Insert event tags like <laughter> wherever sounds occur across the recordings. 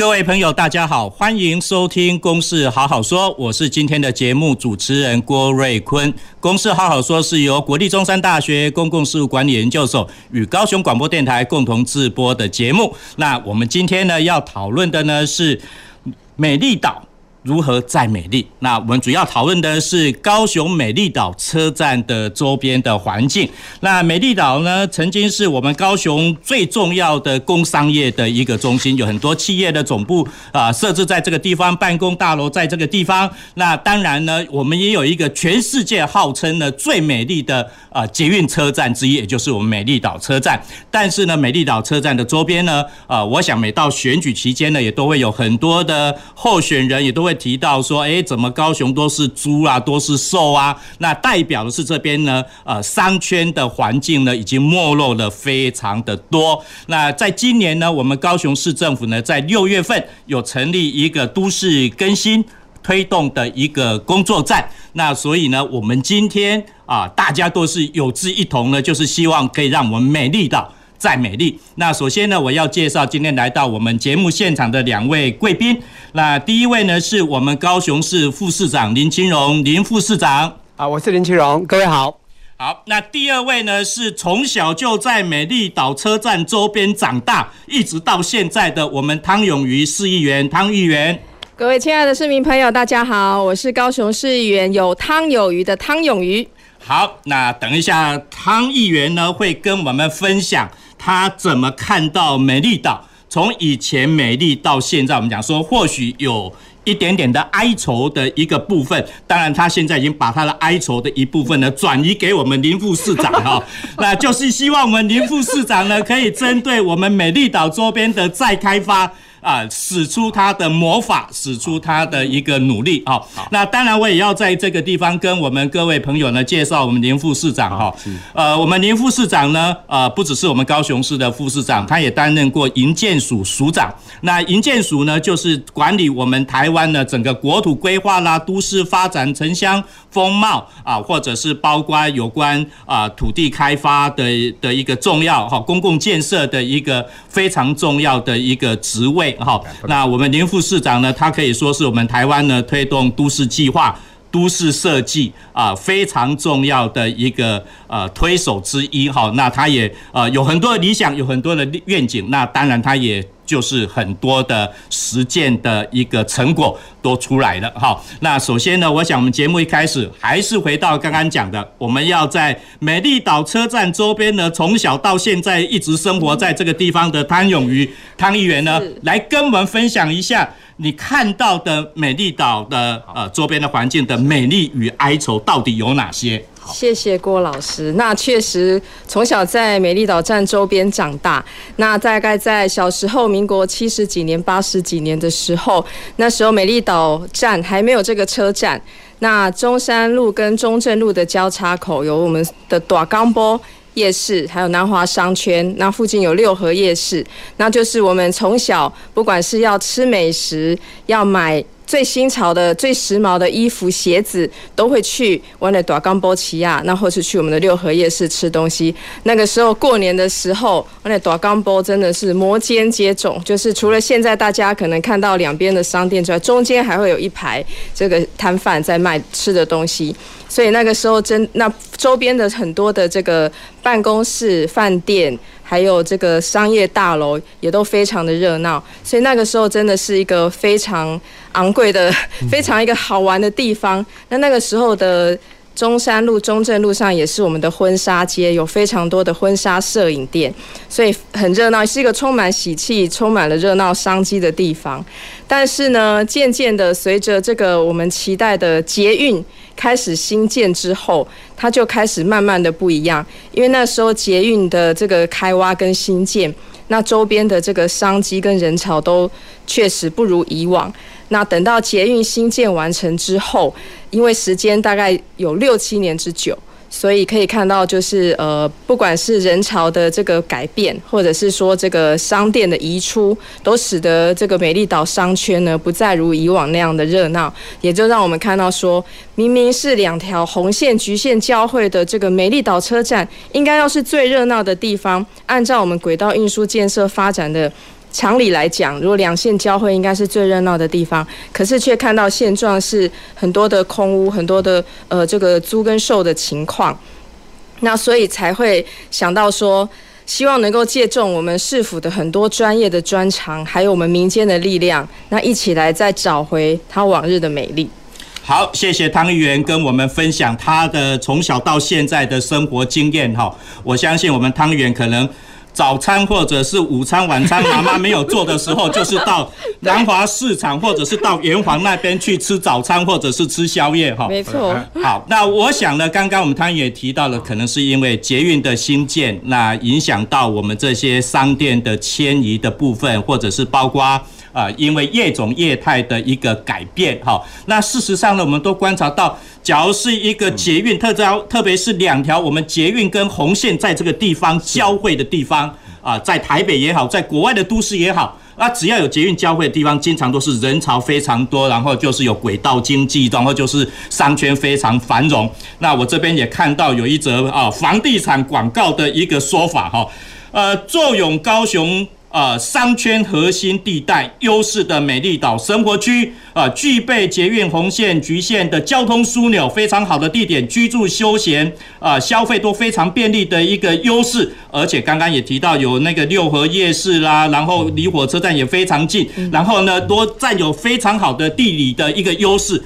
各位朋友，大家好，欢迎收听《公事好好说》，我是今天的节目主持人郭瑞坤。《公事好好说》是由国立中山大学公共事务管理研究所与高雄广播电台共同制播的节目。那我们今天呢要讨论的呢是美丽岛。如何再美丽？那我们主要讨论的是高雄美丽岛车站的周边的环境。那美丽岛呢，曾经是我们高雄最重要的工商业的一个中心，有很多企业的总部啊设置在这个地方，办公大楼在这个地方。那当然呢，我们也有一个全世界号称呢最美丽的啊捷运车站之一，也就是我们美丽岛车站。但是呢，美丽岛车站的周边呢，啊，我想每到选举期间呢，也都会有很多的候选人，也都会。会提到说，哎，怎么高雄都是猪啊，都是兽啊？那代表的是这边呢，呃，商圈的环境呢，已经没落了非常的多。那在今年呢，我们高雄市政府呢，在六月份有成立一个都市更新推动的一个工作站。那所以呢，我们今天啊，大家都是有志一同呢，就是希望可以让我们美丽岛。再美丽。那首先呢，我要介绍今天来到我们节目现场的两位贵宾。那第一位呢，是我们高雄市副市长林清荣，林副市长。啊，我是林清荣，各位好。好，那第二位呢，是从小就在美丽岛车站周边长大，一直到现在的我们汤永瑜市议员，汤议员。各位亲爱的市民朋友，大家好，我是高雄市议员有汤有鱼的汤永瑜。好，那等一下汤议员呢会跟我们分享。他怎么看到美丽岛？从以前美丽到现在，我们讲说或许有一点点的哀愁的一个部分。当然，他现在已经把他的哀愁的一部分呢转移给我们林副市长哈，<laughs> 那就是希望我们林副市长呢可以针对我们美丽岛周边的再开发。啊，使出他的魔法，使出他的一个努力啊！那当然，我也要在这个地方跟我们各位朋友呢介绍我们林副市长哈。呃，我们林副市长呢，呃，不只是我们高雄市的副市长，他也担任过营建署署长。那营建署呢，就是管理我们台湾的整个国土规划啦、都市发展、城乡风貌啊，或者是包括有关啊土地开发的的一个重要哈公共建设的一个非常重要的一个职位。好，那我们林副市长呢，他可以说是我们台湾呢推动都市计划、都市设计啊非常重要的一个呃推手之一。哈，那他也呃有很多的理想，有很多的愿景。那当然，他也。就是很多的实践的一个成果都出来了。哈，那首先呢，我想我们节目一开始还是回到刚刚讲的，我们要在美丽岛车站周边呢，从小到现在一直生活在这个地方的汤永瑜汤议员呢，来跟我们分享一下你看到的美丽岛的呃周边的环境的美丽与哀愁到底有哪些？谢谢郭老师。那确实从小在美丽岛站周边长大。那大概在小时候，民国七十几年、八十几年的时候，那时候美丽岛站还没有这个车站。那中山路跟中正路的交叉口有我们的大港埔夜市，还有南华商圈。那附近有六合夜市，那就是我们从小不管是要吃美食，要买。最新潮的、最时髦的衣服、鞋子，都会去我的大冈波奇亚，那或是去我们的六合夜市吃东西。那个时候过年的时候，我的大冈波真的是摩肩接踵，就是除了现在大家可能看到两边的商店之外，中间还会有一排这个摊贩在卖吃的东西。所以那个时候真那周边的很多的这个办公室、饭店。还有这个商业大楼也都非常的热闹，所以那个时候真的是一个非常昂贵的、<laughs> 非常一个好玩的地方。那那个时候的中山路、中正路上也是我们的婚纱街，有非常多的婚纱摄影店，所以很热闹，是一个充满喜气、充满了热闹商机的地方。但是呢，渐渐的随着这个我们期待的捷运。开始新建之后，它就开始慢慢的不一样，因为那时候捷运的这个开挖跟新建，那周边的这个商机跟人潮都确实不如以往。那等到捷运新建完成之后，因为时间大概有六七年之久。所以可以看到，就是呃，不管是人潮的这个改变，或者是说这个商店的移出，都使得这个美丽岛商圈呢不再如以往那样的热闹，也就让我们看到说，明明是两条红线、橘线交汇的这个美丽岛车站，应该要是最热闹的地方，按照我们轨道运输建设发展的。常理来讲，如果两线交汇，应该是最热闹的地方，可是却看到现状是很多的空屋，很多的呃这个租跟售的情况，那所以才会想到说，希望能够借重我们市府的很多专业的专长，还有我们民间的力量，那一起来再找回它往日的美丽。好，谢谢汤议员跟我们分享他的从小到现在的生活经验哈，我相信我们汤议员可能。早餐或者是午餐、晚餐，妈妈没有做的时候，就是到 <laughs> 南华市场或者是到圆环那边去吃早餐，或者是吃宵夜，哈。没错。好，那我想呢，刚刚我们汤也提到了，可能是因为捷运的兴建，那影响到我们这些商店的迁移的部分，或者是包括。啊，因为业种业态的一个改变，哈，那事实上呢，我们都观察到，假如是一个捷运特招，特别是两条我们捷运跟红线在这个地方交汇的地方，啊，在台北也好，在国外的都市也好，那只要有捷运交汇的地方，经常都是人潮非常多，然后就是有轨道经济，然后就是商圈非常繁荣。那我这边也看到有一则啊房地产广告的一个说法，哈，呃，坐拥高雄。呃，商圈核心地带优势的美丽岛生活区，呃，具备捷运红线、局限的交通枢纽，非常好的地点，居住、休闲、呃，消费都非常便利的一个优势。而且刚刚也提到有那个六合夜市啦，然后离火车站也非常近，然后呢，都占有非常好的地理的一个优势。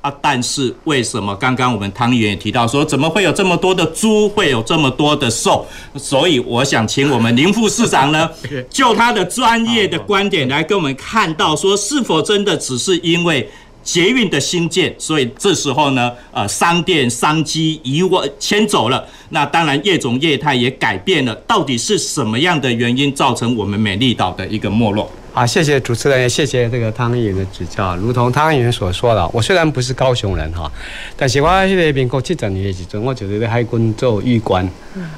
啊，但是为什么刚刚我们汤议员也提到说，怎么会有这么多的猪，会有这么多的兽？所以我想请我们林副市长呢，<laughs> 就他的专业的观点来跟我们看到说，是否真的只是因为捷运的兴建，所以这时候呢，呃，商店商机移我迁走了。那当然业种业态也改变了，到底是什么样的原因造成我们美丽岛的一个没落？好，谢谢主持人，也谢谢这个汤议员的指教。如同汤议员所说的，我虽然不是高雄人哈，但是我在民国七十年的时候，我就是在海军做玉官，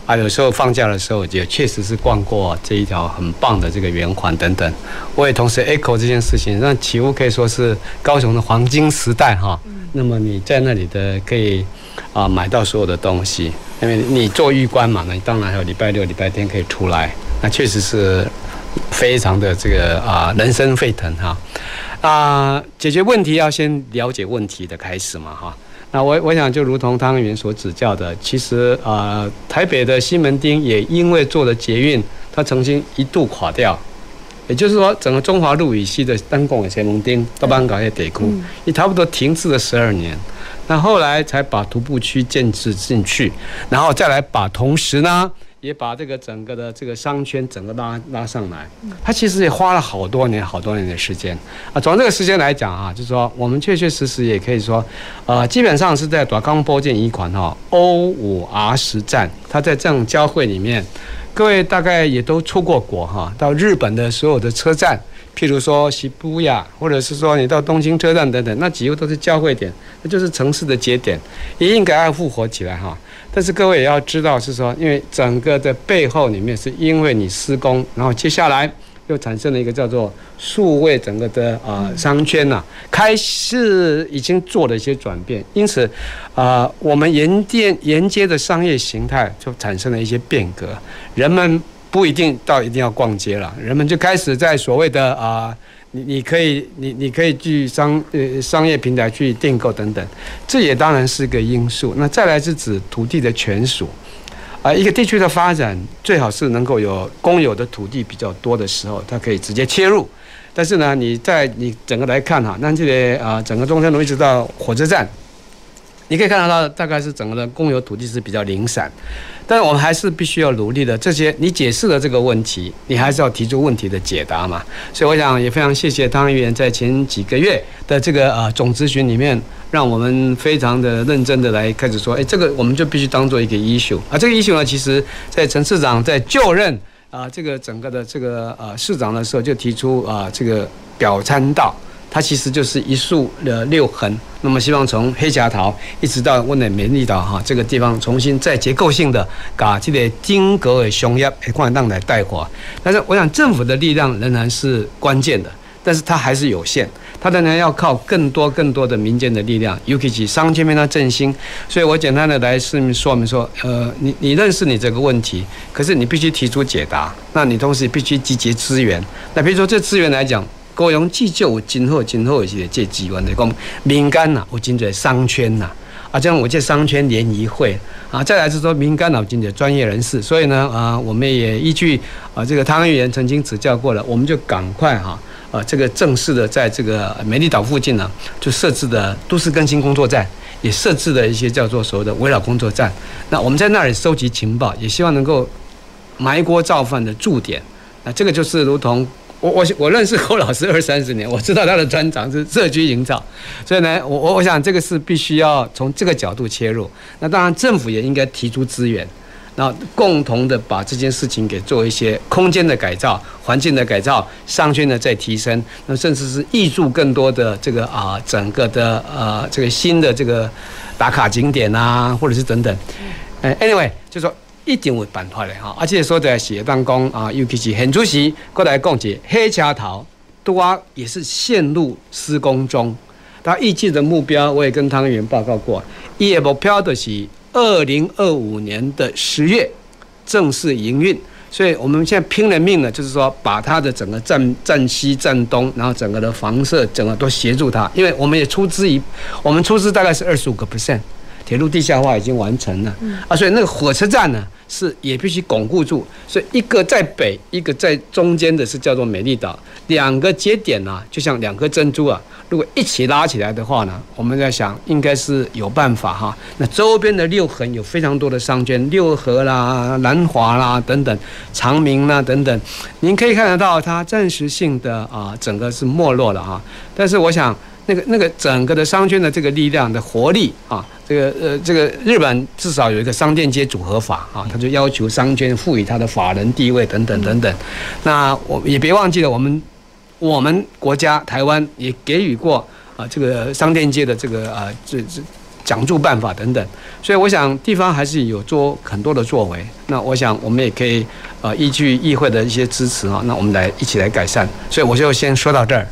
啊，有时候放假的时候，也确实是逛过这一条很棒的这个圆环等等。我也同时 echo 这件事情，让起雾可以说是高雄的黄金时代哈。那么你在那里的可以啊买到所有的东西，因为你做玉官嘛，那你当然还有礼拜六、礼拜天可以出来，那确实是。非常的这个啊，人声沸腾哈啊！解决问题要先了解问题的开始嘛哈。那我我想就如同汤圆所指教的，其实啊，台北的西门町也因为做了捷运，它曾经一度垮掉。也就是说，整个中华路以西的单拱的西门町到板港的地区，也差不多停滞了十二年。那后来才把徒步区建置进去，然后再来把同时呢。也把这个整个的这个商圈整个拉拉上来，他其实也花了好多年、好多年的时间啊。从这个时间来讲啊，就是说我们确确实实也可以说，呃，基本上是在大江波建一款哈 O 五 R 十站，它在这种交汇里面，各位大概也都出过国哈，到日本的所有的车站，譬如说涩谷呀，或者是说你到东京车站等等，那几乎都是交汇点，那就是城市的节点，也应该要复活起来哈。但是各位也要知道，是说，因为整个的背后里面，是因为你施工，然后接下来又产生了一个叫做数位整个的啊商圈呐，开始已经做了一些转变，因此啊，我们沿店沿街的商业形态就产生了一些变革，人们不一定到一定要逛街了，人们就开始在所谓的啊。你你可以你你可以去商呃商业平台去订购等等，这也当然是个因素。那再来是指土地的权属，啊，一个地区的发展最好是能够有公有的土地比较多的时候，它可以直接切入。但是呢，你在你整个来看哈，那这个啊整个中山路一直到火车站，你可以看得到大概是整个的公有土地是比较零散。但我们还是必须要努力的。这些你解释了这个问题，你还是要提出问题的解答嘛。所以我想也非常谢谢汤议员在前几个月的这个呃总咨询里面，让我们非常的认真的来开始说，哎，这个我们就必须当做一个 issue 啊。这个 issue 呢，其实在陈市长在就任啊、这个整个的这个呃市长的时候就提出啊、这个表参道，它其实就是一竖的六横，那么希望从黑桥头一直到温内美丽岛哈这个地方重新再结构性的把这个金阁的商业诶扩张来带火，但是我想政府的力量仍然是关键的，但是它还是有限。它当然要靠更多更多的民间的力量，尤其是商圈面的振兴。所以我简单的来说明说明说，呃，你你认识你这个问题，可是你必须提出解答，那你同时必须集结资源。那比如说这资源来讲，高雄既就有今后今后一些这机关的讲民间呐，我进入商圈呐，啊，这样我这商圈联谊会啊，再来是说民间脑进入专业人士。所以呢，啊，我们也依据啊这个汤议员曾经指教过了，我们就赶快哈。啊，这个正式的，在这个美丽岛附近呢，就设置的都市更新工作站，也设置了一些叫做所谓的围绕工作站。那我们在那里收集情报，也希望能够埋锅造饭的驻点。那这个就是如同我我我认识侯老师二三十年，我知道他的专长是社区营造，所以呢，我我我想这个是必须要从这个角度切入。那当然，政府也应该提出资源。然后共同的把这件事情给做一些空间的改造、环境的改造、商圈的再提升，那甚至是挹注更多的这个啊整个的呃这个新的这个打卡景点啊，或者是等等。哎，anyway，就说一定会办出来哈，而且说在协办工啊，尤其是很主席过来讲解黑桥头都啊也是陷入施工中，他预计的目标我也跟汤圆报告过，一目标的是。二零二五年的十月正式营运，所以我们现在拼了命了，就是说把它的整个站站西、站东，然后整个的房舍，整个都协助它，因为我们也出资一，我们出资大概是二十五个 percent，铁路地下化已经完成了，啊，所以那个火车站呢是也必须巩固住，所以一个在北，一个在中间的是叫做美丽岛，两个节点呢就像两颗珍珠啊。如果一起拉起来的话呢，我们在想应该是有办法哈。那周边的六横有非常多的商圈，六合啦、南华啦等等，长明啦等等，您可以看得到它暂时性的啊，整个是没落了哈。但是我想那个那个整个的商圈的这个力量的活力啊，这个呃这个日本至少有一个商店街组合法啊，他就要求商圈赋予它的法人地位等等等等。那我也别忘记了我们。我们国家台湾也给予过啊这个商店街的这个啊这这奖助办法等等，所以我想地方还是有做很多的作为。那我想我们也可以呃依据议会的一些支持啊，那我们来一起来改善。所以我就先说到这儿。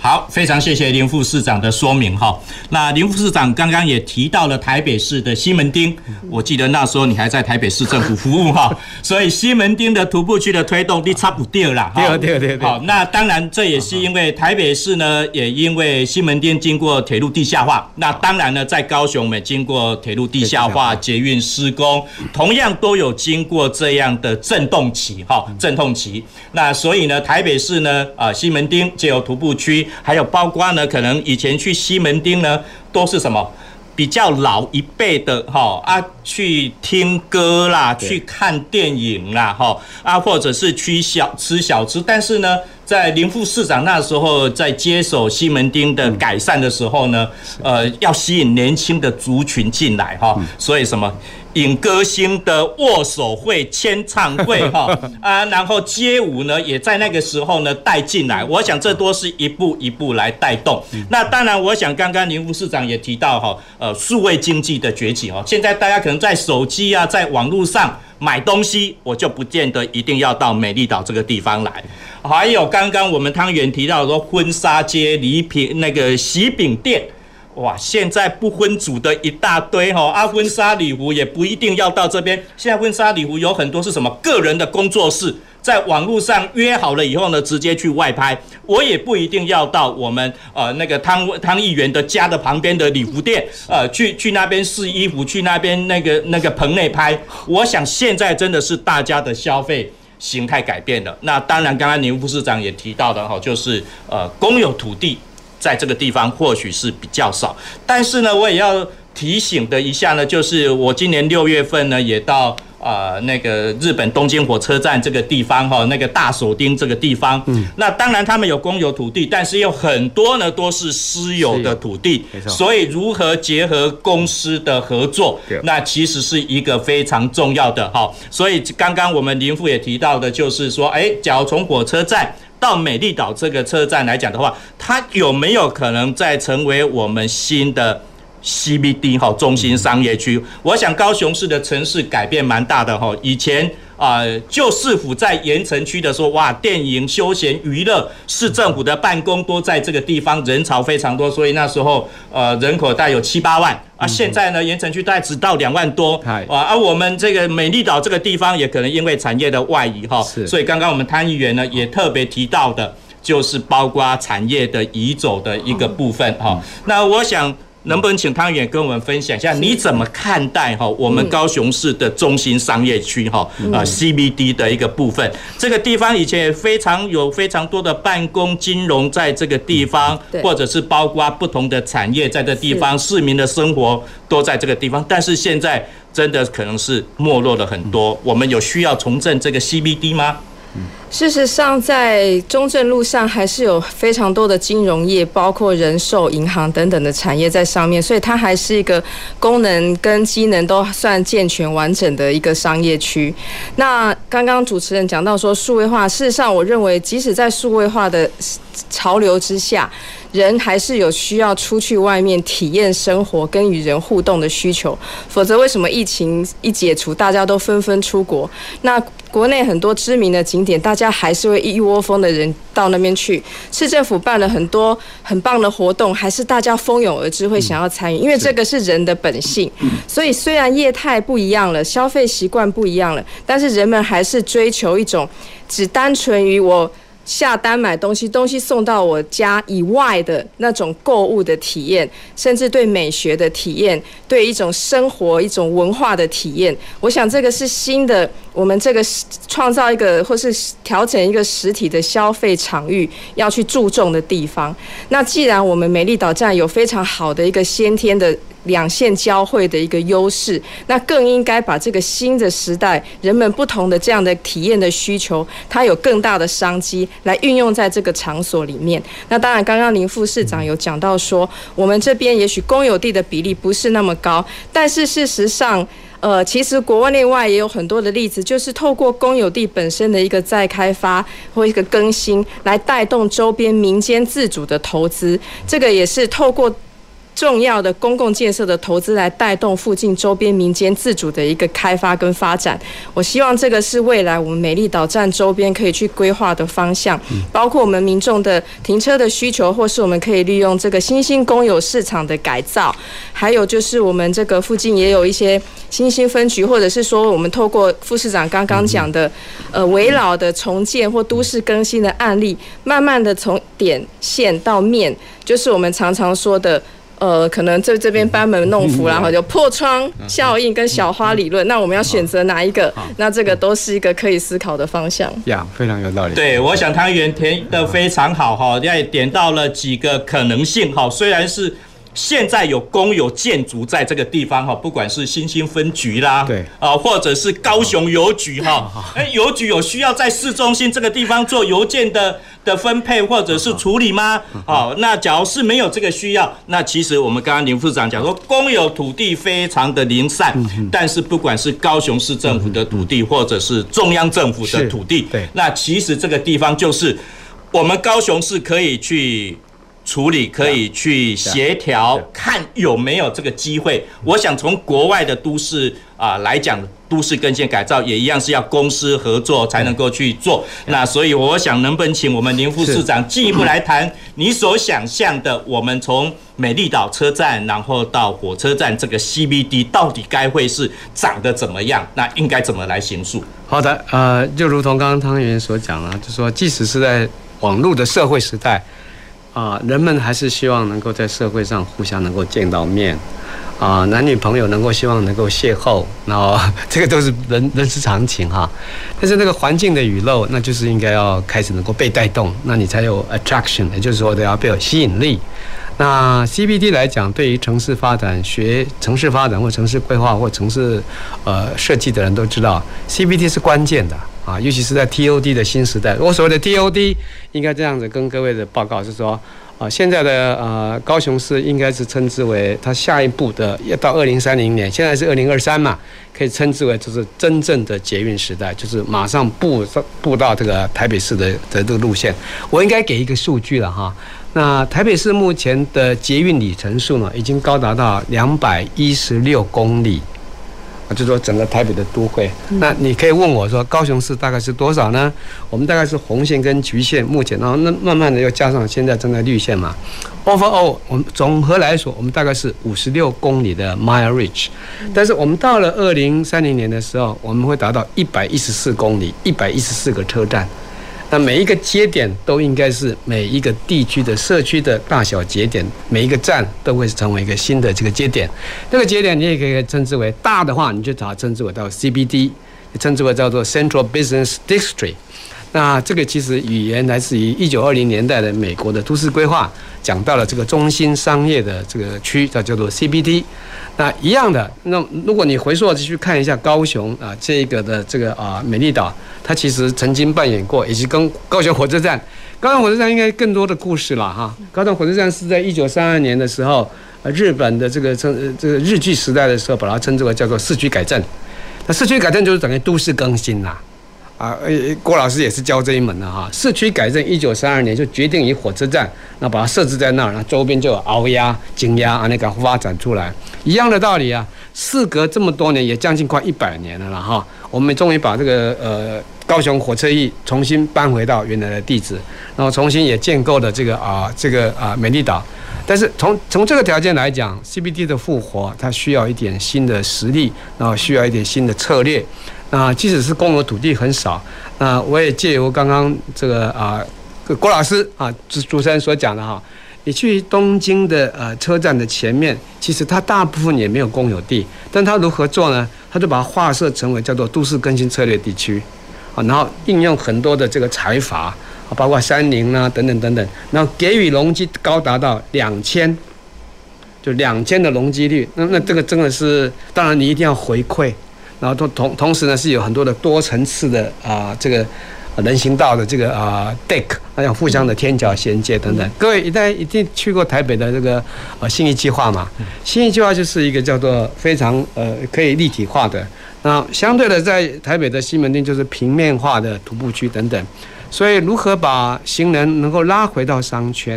好，非常谢谢林副市长的说明哈。那林副市长刚刚也提到了台北市的西门町，我记得那时候你还在台北市政府服务哈，<laughs> 所以西门町的徒步区的推动，你差不掉了。对对对。好，那当然这也是因为台北市呢，也因为西门町经过铁路地下化，那当然呢，在高雄我们经过铁路地下化、捷运施工，同样都有经过这样的震动期哈，阵痛期。那所以呢，台北市呢，啊西门町就有徒步区。还有包括呢，可能以前去西门町呢，都是什么比较老一辈的哈啊，去听歌啦，去看电影啦哈啊，或者是去小吃小吃。但是呢，在林副市长那时候在接手西门町的改善的时候呢，呃，要吸引年轻的族群进来哈，所以什么？引歌星的握手会、签唱会，<laughs> 哈啊，然后街舞呢，也在那个时候呢带进来。我想这都是一步一步来带动。那当然，我想刚刚林副市长也提到哈，呃，数位经济的崛起哦，现在大家可能在手机啊，在网络上买东西，我就不见得一定要到美丽岛这个地方来。还有刚刚我们汤圆提到说，婚纱街、礼品那个喜饼店。哇，现在不婚组的一大堆哈，啊，婚纱礼服也不一定要到这边。现在婚纱礼服有很多是什么个人的工作室，在网络上约好了以后呢，直接去外拍。我也不一定要到我们呃那个汤汤议员的家的旁边的礼服店，呃，去去那边试衣服，去那边那个那个棚内拍。我想现在真的是大家的消费形态改变了。那当然，刚刚林副市长也提到的哈，就是呃公有土地。在这个地方或许是比较少，但是呢，我也要提醒的一下呢，就是我今年六月份呢也到。呃，那个日本东京火车站这个地方哈，那个大手町这个地方，嗯，那当然他们有公有土地，但是有很多呢都是私有的土地，没错。所以如何结合公司的合作，那其实是一个非常重要的哈。所以刚刚我们林副也提到的，就是说，哎，假如从火车站到美丽岛这个车站来讲的话，它有没有可能再成为我们新的？CBD 哈，中心商业区，我想高雄市的城市改变蛮大的哈。以前啊，旧市府在盐城区的时候，哇，电影、休闲、娱乐，市政府的办公都在这个地方，人潮非常多，所以那时候呃，人口大概有七八万啊。现在呢，盐城区大概只到两万多啊。而我们这个美丽岛这个地方，也可能因为产业的外移哈，所以刚刚我们参议员呢也特别提到的，就是包括产业的移走的一个部分哈。那我想。能不能请汤远跟我们分享一下，你怎么看待哈我们高雄市的中心商业区哈啊 CBD 的一个部分？这个地方以前也非常有非常多的办公、金融在这个地方，或者是包括不同的产业在这地方，市民的生活都在这个地方。但是现在真的可能是没落了很多。我们有需要重振这个 CBD 吗？事实上，在中正路上还是有非常多的金融业，包括人寿、银行等等的产业在上面，所以它还是一个功能跟机能都算健全完整的一个商业区。那刚刚主持人讲到说数位化，事实上，我认为即使在数位化的潮流之下，人还是有需要出去外面体验生活跟与人互动的需求，否则为什么疫情一解除，大家都纷纷出国？那国内很多知名的景点，大大家还是会一窝蜂的人到那边去。市政府办了很多很棒的活动，还是大家蜂拥而至，会想要参与，因为这个是人的本性。所以虽然业态不一样了，消费习惯不一样了，但是人们还是追求一种只单纯于我。下单买东西，东西送到我家以外的那种购物的体验，甚至对美学的体验，对一种生活、一种文化的体验，我想这个是新的。我们这个创造一个或是调整一个实体的消费场域要去注重的地方。那既然我们美丽岛站有非常好的一个先天的两线交汇的一个优势，那更应该把这个新的时代人们不同的这样的体验的需求，它有更大的商机来运用在这个场所里面。那当然，刚刚林副市长有讲到说，我们这边也许公有地的比例不是那么高，但是事实上。呃，其实国内外也有很多的例子，就是透过公有地本身的一个再开发或一个更新，来带动周边民间自主的投资，这个也是透过。重要的公共建设的投资来带动附近周边民间自主的一个开发跟发展。我希望这个是未来我们美丽岛站周边可以去规划的方向，包括我们民众的停车的需求，或是我们可以利用这个新兴公有市场的改造，还有就是我们这个附近也有一些新兴分局，或者是说我们透过副市长刚刚讲的，呃，围老的重建或都市更新的案例，慢慢的从点线到面，就是我们常常说的。呃，可能在这边班门弄斧，然后就破窗效应跟小花理论。那我们要选择哪一个？那这个都是一个可以思考的方向。呀，非常有道理。对，我想汤议员填的非常好哈，也点到了几个可能性哈，虽然是。现在有公有建筑在这个地方哈，不管是新兴分局啦，对。啊，或者是高雄邮局哈，哎，邮局有需要在市中心这个地方做邮件的的分配或者是处理吗？好，那假如是没有这个需要，那其实我们刚刚林副长讲说，公有土地非常的零散，但是不管是高雄市政府的土地或者是中央政府的土地，对，那其实这个地方就是我们高雄市可以去。处理可以去协调，看有没有这个机会。我想从国外的都市啊来讲，都市更新改造也一样是要公私合作才能够去做。那所以我想，能不能请我们林副市长进一步来谈你所想象的，我们从美丽岛车站，然后到火车站这个 CBD 到底该会是长得怎么样？那应该怎么来行述？好的，呃，就如同刚刚汤议员所讲啊，就说即使是在网络的社会时代。啊，人们还是希望能够在社会上互相能够见到面，啊，男女朋友能够希望能够邂逅，那这个都是人人之常情哈。但是那个环境的雨漏，那就是应该要开始能够被带动，那你才有 attraction，也就是说得要被有吸引力。那 CBD 来讲，对于城市发展、学城市发展或城市规划或城市呃设计的人都知道，CBD 是关键的啊，尤其是在 TOD 的新时代。我所谓的 TOD，应该这样子跟各位的报告是说，啊，现在的呃高雄市应该是称之为它下一步的要到二零三零年，现在是二零二三嘛，可以称之为就是真正的捷运时代，就是马上步上步到这个台北市的的这个路线。我应该给一个数据了哈。那台北市目前的捷运里程数呢，已经高达到两百一十六公里，就是说整个台北的都会。那你可以问我说，高雄市大概是多少呢？我们大概是红线跟橘线，目前然后那慢慢的又加上现在正在绿线嘛。Overall，我们总和来说，我们大概是五十六公里的 mileage，但是我们到了二零三零年的时候，我们会达到一百一十四公里，一百一十四个车站。那每一个节点都应该是每一个地区的社区的大小节点，每一个站都会成为一个新的这个节点。这个节点你也可以称之为大的话，你就把它称之为叫 CBD，称之为叫做 Central Business District。那这个其实语言来自于一九二零年代的美国的都市规划，讲到了这个中心商业的这个区，叫叫做 CBD。那一样的，那如果你回溯去看一下高雄啊，这个的这个啊美丽岛，它其实曾经扮演过，以及跟高雄火车站，<laughs> 高雄火车站应该更多的故事了哈。高雄火车站是在一九三二年的时候，呃，日本的这个称这个日据时代的时候，把它称之为叫做市区改正。那市区改正就是等于都市更新啦。啊，郭老师也是教这一门的哈。市区改正一九三二年就决定以火车站，那把它设置在那儿，那周边就有鳌鸭、金鸭啊，那个发展出来，一样的道理啊。事隔这么多年，也将近快一百年了了哈。我们终于把这个呃高雄火车驿重新搬回到原来的地址，然后重新也建构了这个啊这个啊美丽岛。但是从从这个条件来讲，CBD 的复活，它需要一点新的实力，然后需要一点新的策略。啊，即使是公有土地很少，那我也借由刚刚这个啊，郭老师啊主主持人所讲的哈，你去东京的呃车站的前面，其实它大部分也没有公有地，但它如何做呢？它就把它划设成为叫做都市更新策略地区，啊，然后应用很多的这个财阀啊，包括三菱啊等等等等，然后给予容积高达到两千，就两千的容积率，那那这个真的是，当然你一定要回馈。然后同同同时呢，是有很多的多层次的啊、呃，这个人行道的这个啊、呃、deck，还有互相的天桥衔接等等。各位一旦一定去过台北的这个呃新义计划嘛？新义计划就是一个叫做非常呃可以立体化的。那相对的，在台北的西门町就是平面化的徒步区等等。所以如何把行人能够拉回到商圈，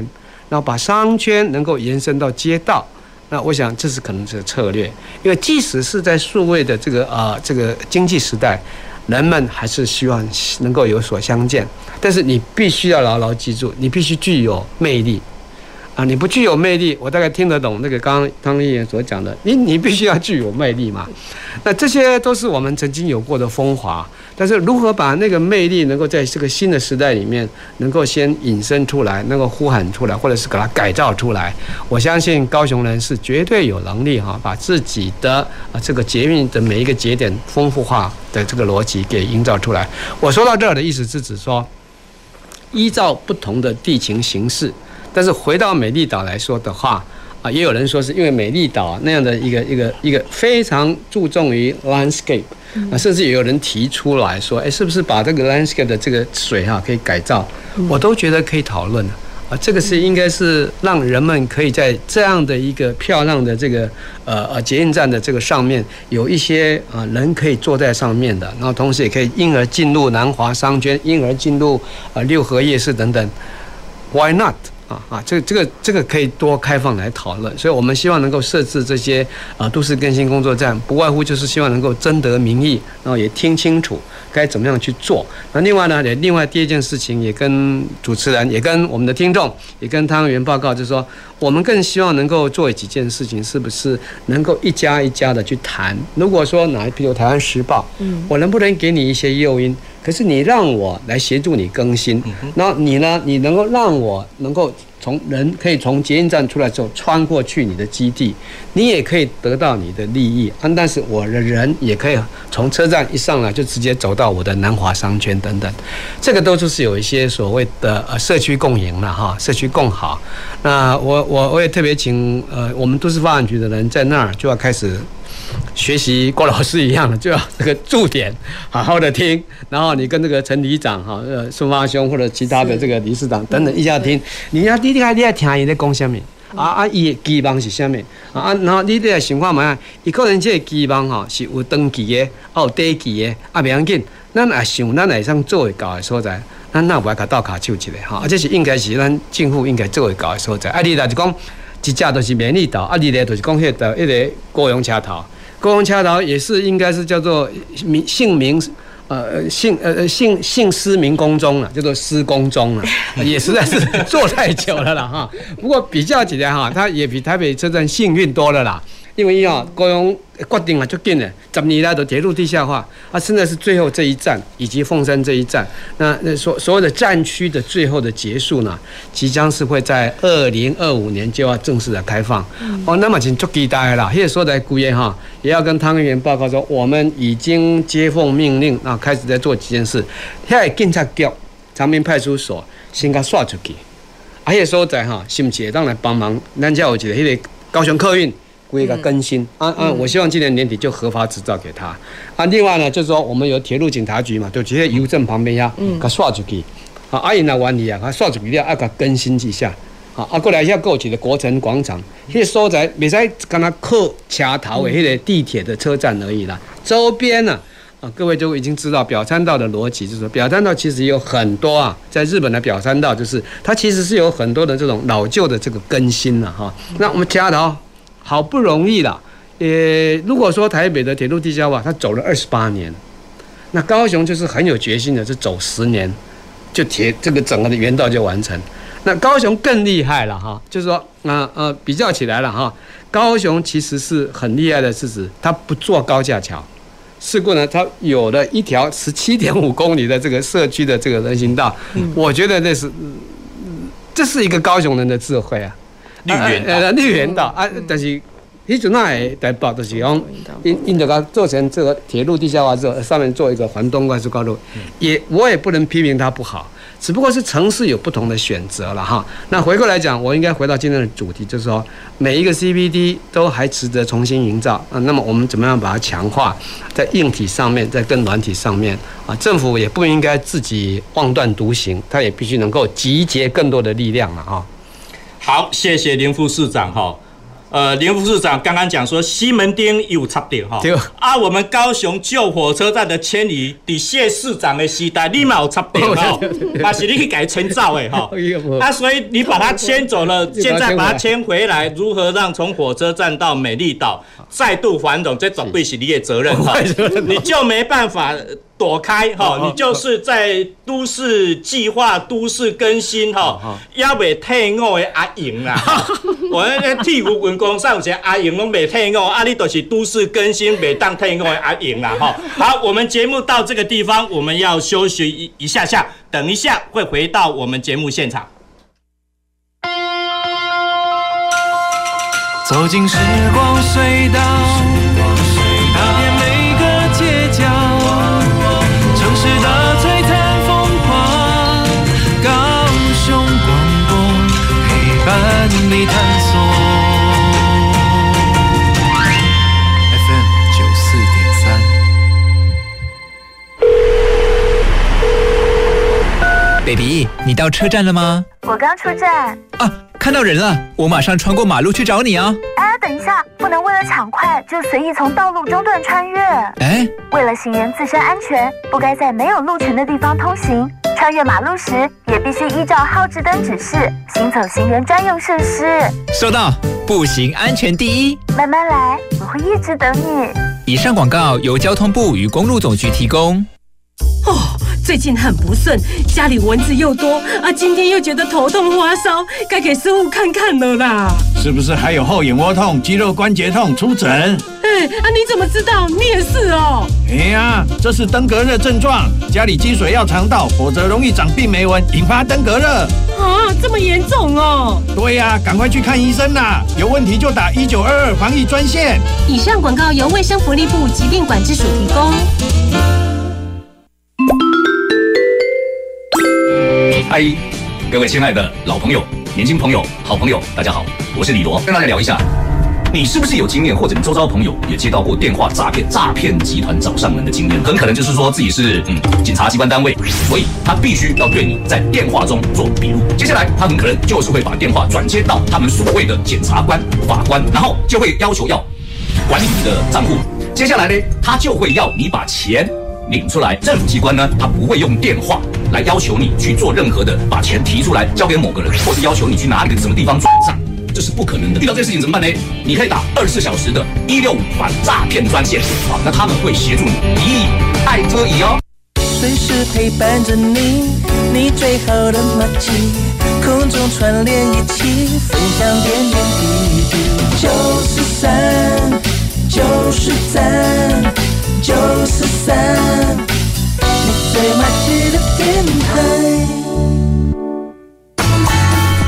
然后把商圈能够延伸到街道？那我想这是可能是策略，因为即使是在数位的这个啊、呃、这个经济时代，人们还是希望能够有所相见。但是你必须要牢牢记住，你必须具有魅力啊！你不具有魅力，我大概听得懂那个刚刚汤议员所讲的，你你必须要具有魅力嘛。那这些都是我们曾经有过的风华。但是如何把那个魅力能够在这个新的时代里面能够先引申出来，能够呼喊出来，或者是给它改造出来？我相信高雄人是绝对有能力哈，把自己的啊这个捷运的每一个节点丰富化的这个逻辑给营造出来。我说到这儿的意思是指说，依照不同的地情形势，但是回到美丽岛来说的话。啊，也有人说是因为美丽岛那样的一个一个一个非常注重于 landscape，啊，甚至也有人提出来说，哎，是不是把这个 landscape 的这个水哈可以改造？我都觉得可以讨论啊，这个是应该是让人们可以在这样的一个漂亮的这个呃呃捷运站的这个上面有一些啊人可以坐在上面的，然后同时也可以因而进入南华商圈，因而进入啊六合夜市等等，Why not？啊啊，这个这个这个可以多开放来讨论，所以我们希望能够设置这些啊都市更新工作站，不外乎就是希望能够征得民意，然后也听清楚该怎么样去做。那另外呢，也另外第二件事情也跟主持人，也跟我们的听众，也跟汤议员报告，就是说我们更希望能够做几件事情，是不是能够一家一家的去谈？如果说哪，比如台湾时报，嗯，我能不能给你一些诱因？可是你让我来协助你更新，那你呢，你能够让我能够。从人可以从捷运站出来之后穿过去你的基地，你也可以得到你的利益啊。但是我的人也可以从车站一上来就直接走到我的南华商圈等等，这个都就是有一些所谓的呃社区共赢了哈，社区共好。那我我我也特别请呃我们都市发展局的人在那儿就要开始。学习郭老师一样的，就要这个驻点好好的听，然后你跟这个陈里长哈，呃，孙发兄或者其他的这个理事长等等一下听，你要弟弟还你要听伊在讲什么？啊啊，伊的期望是什么？啊，然后你得想看嘛，伊可能这个期望哈是有长期的，哦，短期的，啊，不要紧，咱也想咱来上做会到的所在，咱那不要卡倒卡手一个哈，而且是应该是咱政府应该做会到的所在。啊，你来就讲，一只都是美丽岛，啊，二嘞就是讲迄个一个高雄车头。高雄桥头也是应该是叫做名姓名，呃姓呃姓姓施名公中了，叫做施公中了，<laughs> 也实在是做太久了啦哈。不过比较起来哈，他也比台北车站幸运多了啦。因为啊，高雄决定啊就定了，十年来都铁路地下化，啊，现在是最后这一站，以及凤山这一站，那那所所有的战区的最后的结束呢，即将是会在二零二五年就要正式的开放。哦，那么请足期待了，现在说在姑爷哈，也要跟汤议员报告说，我们已经接奉命令，啊，开始在做几件事。现在警察局、长滨派出所先给刷出去，啊，迄个所在哈，是不是当来帮忙？咱家有一个迄个高雄客运。规个更新、嗯、啊啊！我希望今年年底就合法执照给他啊。另外呢，就是说我们有铁路警察局嘛，就直接邮政旁边呀，给刷出去啊。阿姨那完了啊，他刷出去了，要给更新一下啊。啊，过来一下过去的国城广场，那个所在别再跟他靠桥头的迄个地铁的车站而已啦。周边呢啊，各位就已经知道表参道的逻辑，就是说表参道其实有很多啊，在日本的表参道就是它其实是有很多的这种老旧的这个更新了哈。那我们桥头。好不容易了，呃，如果说台北的铁路地下化，它走了二十八年，那高雄就是很有决心的，是走十年，就铁这个整个的原道就完成。那高雄更厉害了哈，就是说，呃呃，比较起来了哈，高雄其实是很厉害的，是指它不做高架桥，事故呢，它有了一条十七点五公里的这个社区的这个人行道，嗯、我觉得这是，这是一个高雄人的智慧啊。绿园呃，绿园道啊，但是迄阵那个台北就是讲，因因着甲做成这个铁路地下化之后，上面做一个环东快速公路，也我也不能批评它不好，只不过是城市有不同的选择了哈。那回过来讲，我应该回到今天的主题，就是说每一个 CBD 都还值得重新营造啊。那么我们怎么样把它强化在硬体上面，在跟软体上面啊？政府也不应该自己妄断独行，它也必须能够集结更多的力量了哈。好，谢谢林副市长哈。呃，林副市长刚刚讲说西门町有插电哈，啊，我们高雄旧火车站的迁移，伫谢市长的时代立马有插电哈，把是你去改成造诶哈。<laughs> 啊，所以你把它迁走了，<laughs> 现在把它迁回来，如何让从火车站到美丽岛再度繁荣，这绝对是你的责任哈，<laughs> 你就没办法。躲开哈，你就是在都市计划、都市更新哈，要未退伍的阿莹啦。<laughs> 我那个铁路员工上前，阿莹拢未退伍，啊，你都是都市更新未当退伍的阿莹啦哈。好，我们节目到这个地方，我们要休息一一下下，等一下会回到我们节目现场。走进时光隧道。你探索 FM 九四点三。Baby，你到车站了吗？我刚出站。啊，看到人了，我马上穿过马路去找你哦。哎，等一下，不能为了抢快就随意从道路中段穿越。哎，为了行人自身安全，不该在没有路权的地方通行。穿越马路时，也必须依照号志灯指示行走行人专用设施。收到，步行安全第一。慢慢来，我会一直等你。以上广告由交通部与公路总局提供。哦，最近很不顺，家里蚊子又多啊，今天又觉得头痛发烧，该给师傅看看了啦。是不是还有后眼窝痛、肌肉关节痛？出诊。哎，啊，你怎么知道？你也是哦。哎呀，这是登革热症状，家里积水要常倒，否则容易长病媒蚊，引发登革热。啊，这么严重哦？对呀，赶快去看医生啦！有问题就打一九二二防疫专线。以上广告由卫生福利部疾病管制署提供。嗨，各位亲爱的老朋友、年轻朋友、好朋友，大家好，我是李罗，跟大家聊一下。你是不是有经验，或者你周遭朋友也接到过电话诈骗、诈骗集团找上门的经验？很可能就是说自己是嗯警察机关单位，所以他必须要对你在电话中做笔录。接下来他很可能就是会把电话转接到他们所谓的检察官、法官，然后就会要求要管理你的账户。接下来呢，他就会要你把钱领出来。政府机关呢，他不会用电话来要求你去做任何的把钱提出来交给某个人，或是要求你去哪里什么地方转账。这是不可能的。遇到这件事情怎么办呢？你可以打二十四小时的一六五反诈骗专线啊，那他们会协助你一爱遮以哦。随时陪伴着你，你最好的默契，空中串联一起，分享点点滴滴。九十三，九十三，九十三，你最马契的电台。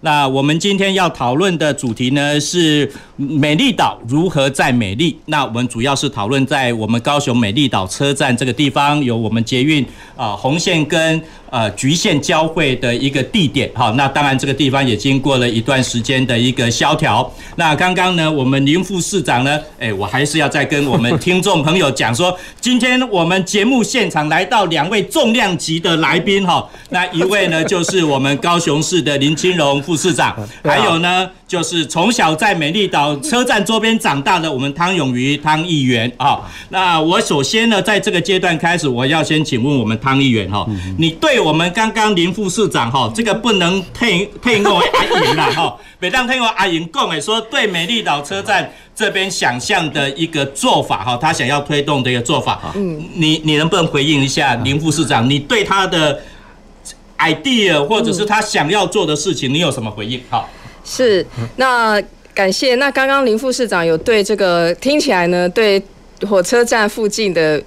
那我们今天要讨论的主题呢，是美丽岛如何再美丽。那我们主要是讨论在我们高雄美丽岛车站这个地方，有我们捷运啊红线跟。呃，橘线交汇的一个地点，好，那当然这个地方也经过了一段时间的一个萧条。那刚刚呢，我们林副市长呢，哎，我还是要再跟我们听众朋友讲说，今天我们节目现场来到两位重量级的来宾，哈，那一位呢就是我们高雄市的林清荣副市长，还有呢就是从小在美丽岛车站周边长大的我们汤永瑜汤议员，啊，那我首先呢，在这个阶段开始，我要先请问我们汤议员，哈，你对我们刚刚林副市长哈，这个不能退退我阿莹啦哈，每当听我阿莹讲诶，说对美丽岛车站这边想象的一个做法哈，他想要推动的一个做法，嗯，你你能不能回应一下林副市长？你对他的 idea 或者是他想要做的事情，你有什么回应？好，是那感谢。那刚刚林副市长有对这个听起来呢，对火车站附近的。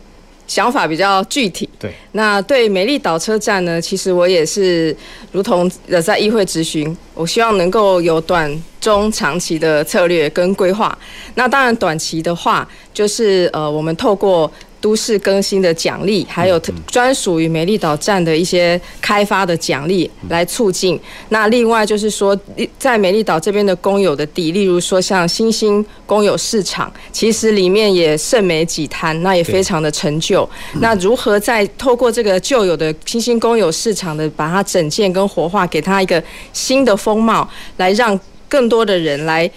想法比较具体。对，那对美丽岛车站呢？其实我也是如同呃在议会质询，我希望能够有短、中、长期的策略跟规划。那当然短期的话，就是呃我们透过。都市更新的奖励，还有专属于美丽岛站的一些开发的奖励来促进。那另外就是说，在美丽岛这边的公有的地，例如说像新兴公有市场，其实里面也剩没几摊，那也非常的陈旧。那如何在透过这个旧有的新兴公有市场的把它整建跟活化，给它一个新的风貌，来让更多的人来，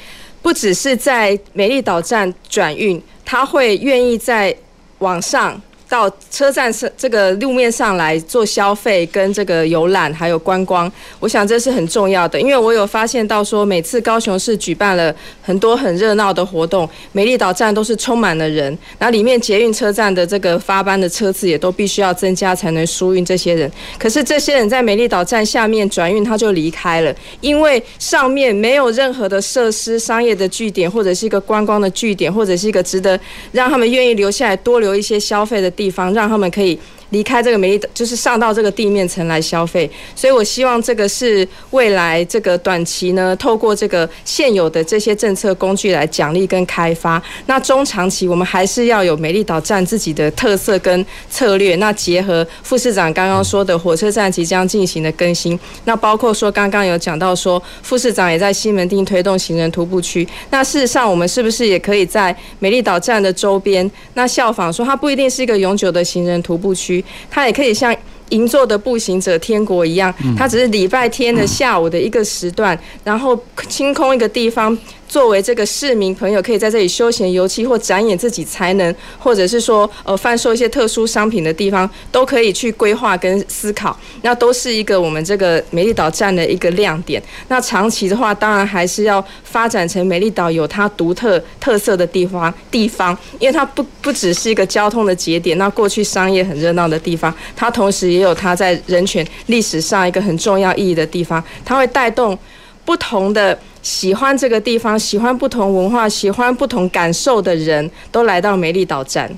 不只是在美丽岛站转运，他会愿意在。往上。到车站上这个路面上来做消费跟这个游览还有观光，我想这是很重要的，因为我有发现到说，每次高雄市举办了很多很热闹的活动，美丽岛站都是充满了人，那里面捷运车站的这个发班的车次也都必须要增加才能输运这些人，可是这些人在美丽岛站下面转运他就离开了，因为上面没有任何的设施、商业的据点或者是一个观光的据点，或者是一个值得让他们愿意留下来多留一些消费的地方，让他们可以。离开这个美丽岛，就是上到这个地面层来消费，所以我希望这个是未来这个短期呢，透过这个现有的这些政策工具来奖励跟开发。那中长期我们还是要有美丽岛站自己的特色跟策略。那结合副市长刚刚说的火车站即将进行的更新，那包括说刚刚有讲到说副市长也在西门町推动行人徒步区。那事实上我们是不是也可以在美丽岛站的周边，那效仿说它不一定是一个永久的行人徒步区。它也可以像银座的步行者天国一样，它只是礼拜天的下午的一个时段，然后清空一个地方，作为这个市民朋友，可以在这里休闲游憩或展演自己才能，或者是说呃贩售一些特殊商品的地方，都可以去规划跟思考。那都是一个我们这个美丽岛站的一个亮点。那长期的话，当然还是要发展成美丽岛有它独特特色的地方地方，因为它不不只是一个交通的节点，那过去商业很热闹的地方，它同时也有它在人权历史上一个很重要意义的地方，它会带动不同的。喜欢这个地方，喜欢不同文化、喜欢不同感受的人都来到美丽岛站。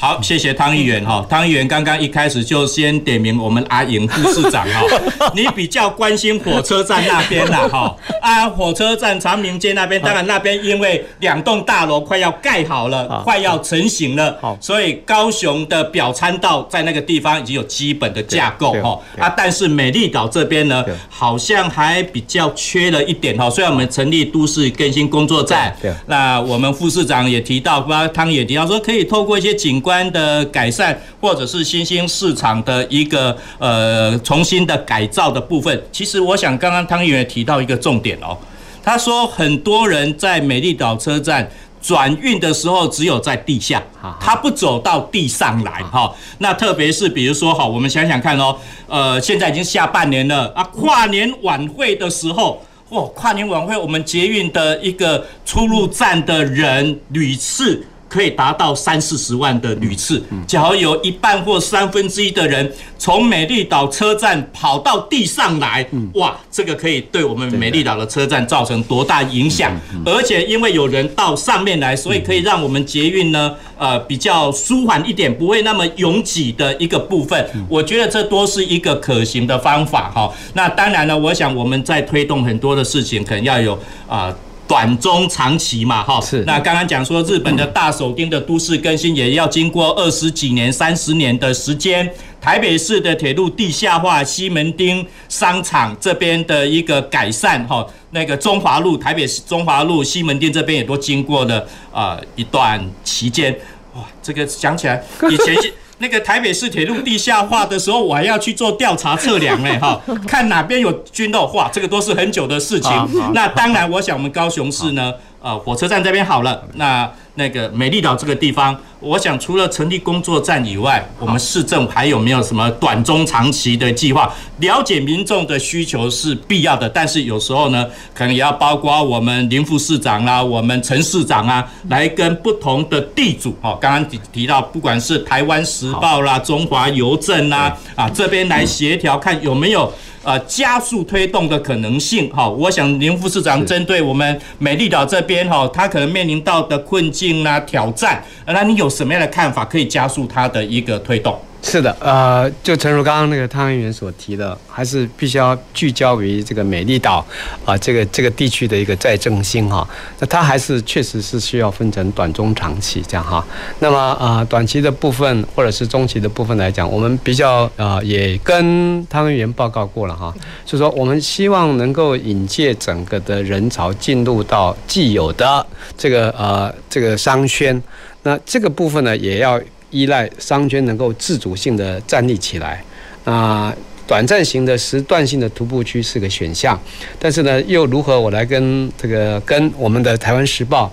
好，谢谢汤议员哈。汤议员刚刚一开始就先点名我们阿莹副市长哈，<laughs> 你比较关心火车站那边啦哈。啊，火车站长明街那边，当然那边因为两栋大楼快要盖好了，快要成型了，所以高雄的表参道在那个地方已经有基本的架构哈。啊，但是美丽岛这边呢，好像还比较缺了一点哈。虽然我们成立都市更新工作站，那我们副市长也提到，汤汤也提到说，可以透过一些景观的改善，或者是新兴市场的一个呃重新的改造的部分，其实我想刚刚汤议员提到一个重点哦，他说很多人在美丽岛车站转运的时候只有在地下，他不走到地上来哈。那特别是比如说哈，我们想想看哦，呃，现在已经下半年了啊，跨年晚会的时候，哇，跨年晚会我们捷运的一个出入站的人屡次。可以达到三四十万的旅次，假如有一半或三分之一的人从美丽岛车站跑到地上来，哇，这个可以对我们美丽岛的车站造成多大影响？而且因为有人到上面来，所以可以让我们捷运呢，呃，比较舒缓一点，不会那么拥挤的一个部分。我觉得这都是一个可行的方法哈。那当然了，我想我们在推动很多的事情，可能要有啊。短中长期嘛，哈，是。那刚刚讲说日本的大手町的都市更新也要经过二十几年、三十年的时间。台北市的铁路地下化，西门町商场这边的一个改善，哈，那个中华路、台北市中华路、西门町这边也都经过了啊一段期间。哇，这个想起来以前。那个台北市铁路地下化的时候，我还要去做调查测量嘞，哈，<laughs> 看哪边有军漏化，这个都是很久的事情。那当然，我想我们高雄市呢。呃，火车站这边好了，那那个美丽岛这个地方，我想除了成立工作站以外，我们市政还有没有什么短中长期的计划？了解民众的需求是必要的，但是有时候呢，可能也要包括我们林副市长啦，我们陈市长啊，来跟不同的地主哦，刚刚提提到，不管是台湾时报啦、中华邮政啦啊这边来协调，看有没有。呃，加速推动的可能性，哈，我想林副市长针对我们美丽岛这边，哈，他可能面临到的困境啊、挑战，那你有有什么样的看法，可以加速它的一个推动？是的，呃，就诚如刚刚那个汤议员所提的，还是必须要聚焦于这个美丽岛啊，这个这个地区的一个再振兴哈。那它还是确实是需要分成短中长期这样哈。那么啊，短期的部分或者是中期的部分来讲，我们比较啊也跟汤议员报告过了哈，就是说我们希望能够引介整个的人潮进入到既有的这个呃这个商圈，那这个部分呢也要。依赖商圈能够自主性的站立起来，啊，短暂型的时段性的徒步区是个选项，但是呢，又如何我来跟这个跟我们的台湾时报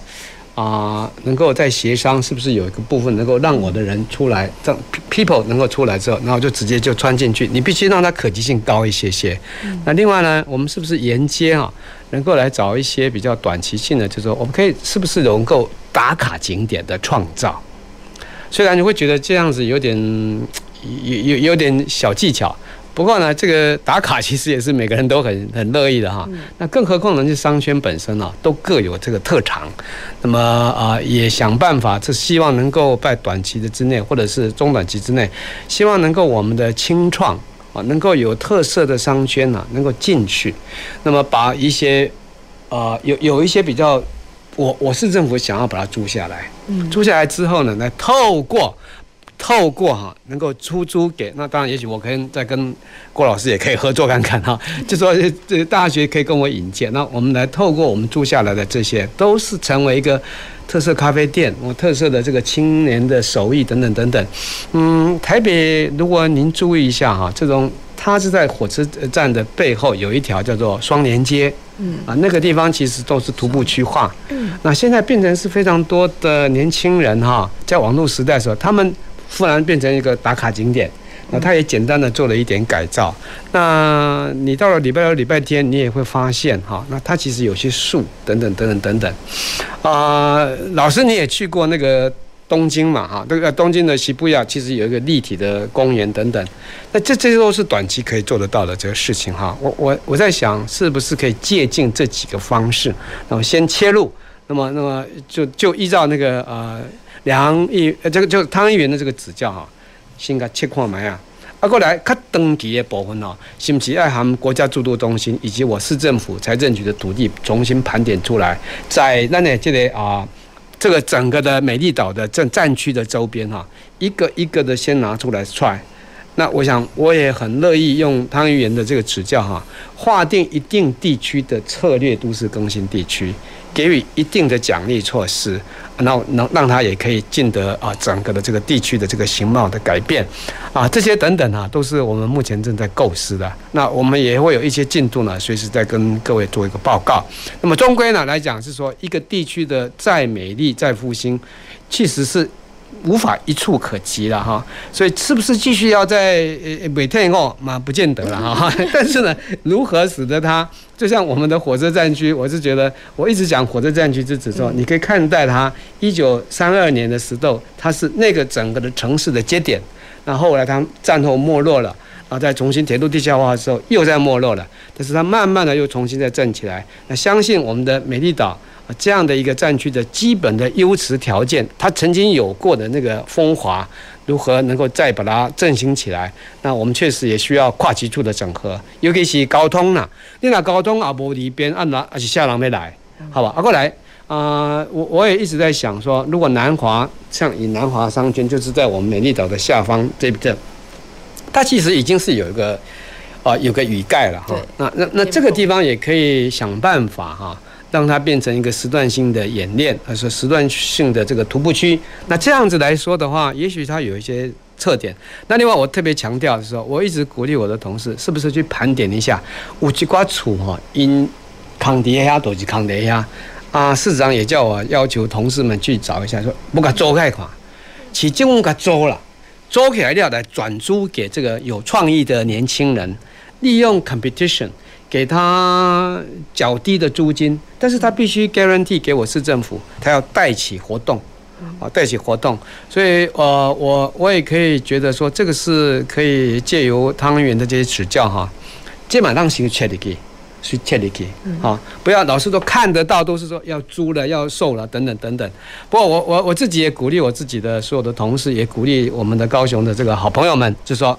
啊，能够在协商，是不是有一个部分能够让我的人出来，让 people 能够出来之后，然后就直接就穿进去，你必须让它可及性高一些些。那另外呢，我们是不是沿街啊，能够来找一些比较短期性的，就是说我们可以是不是能够打卡景点的创造？虽然你会觉得这样子有点有有有点小技巧，不过呢，这个打卡其实也是每个人都很很乐意的哈。那更何况呢，是商圈本身啊，都各有这个特长。那么啊，也想办法，这希望能够在短期的之内，或者是中短期之内，希望能够我们的清创啊，能够有特色的商圈呢，能够进去。那么把一些啊，有有一些比较。我我市政府想要把它租下来，租下来之后呢，来透过透过哈，能够出租给那当然，也许我可以再跟郭老师也可以合作看看哈，<laughs> 就说这大学可以跟我引荐，那我们来透过我们租下来的这些，都是成为一个特色咖啡店，我特色的这个青年的手艺等等等等。嗯，台北如果您注意一下哈，这种。它是在火车站的背后有一条叫做双连街，嗯啊，那个地方其实都是徒步区化，嗯，那现在变成是非常多的年轻人哈，在网络时代的时候，他们忽然变成一个打卡景点。那他也简单的做了一点改造。那你到了礼拜六、礼拜天，你也会发现哈，那它其实有些树等等等等等等。啊，老师你也去过那个东京嘛哈？这个东京的涩谷其实有一个立体的公园等等。那这这些都是短期可以做得到的这个事情哈。我我我在想，是不是可以借鉴这几个方式？那么先切入，那么那么就就依照那个呃梁议呃这个就汤议员的这个指教哈。先甲切看觅啊，啊，过来较长期的部分哦，是不是要含国家住都中心以及我市政府财政局的土地重新盘点出来，在那呢这个啊，这个整个的美丽岛的这战区的周边哈，一个一个的先拿出来踹。那我想我也很乐意用汤议员的这个指教哈，划定一定地区的策略都市更新地区。给予一定的奖励措施，然后能让他也可以尽得啊整个的这个地区的这个形貌的改变，啊这些等等啊都是我们目前正在构思的。那我们也会有一些进度呢，随时在跟各位做一个报告。那么终归呢来讲是说，一个地区的再美丽再复兴，其实是。无法一触可及了哈，所以是不是继续要在呃每天哦嘛不见得了哈。<laughs> 但是呢，如何使得它就像我们的火车站区，我是觉得我一直讲火车站区之时候，你可以看待它一九三二年的时候，它是那个整个的城市的节点。那后来它战后没落了然后，在重新铁路地下化的时候又在没落了，但是它慢慢的又重新再站起来。那相信我们的美丽岛。这样的一个战区的基本的优势条件，它曾经有过的那个风华，如何能够再把它振兴起来？那我们确实也需要跨局处的整合，尤其是交通呐。你那交通啊，无离边啊，那而且下人没来，好吧？啊，过来啊，我我也一直在想说，如果南华像以南华商圈，就是在我们美丽岛的下方这这，它其实已经是有一个啊，有个雨盖了哈。那那那这个地方也可以想办法哈。让它变成一个时段性的演练，还是时段性的这个徒步区。那这样子来说的话，也许它有一些特点。那另外，我特别强调的时候，我一直鼓励我的同事，是不是去盘点一下有几挂厝哈，因康迪亚都是康迪亚啊。市长也叫我要求同事们去找一下，说不敢租贷款，其中给租了，租起来了来转租给这个有创意的年轻人，利用 competition。给他较低的租金，但是他必须 guarantee 给我市政府，他要带起活动，啊，带起活动，所以呃，我我也可以觉得说，这个是可以借由汤圆的这些指教哈，基本上行确立去，去确立去，啊，不要老是都看得到，都是说要租了，要售了，等等等等。不过我我我自己也鼓励我自己的所有的同事，也鼓励我们的高雄的这个好朋友们，就说。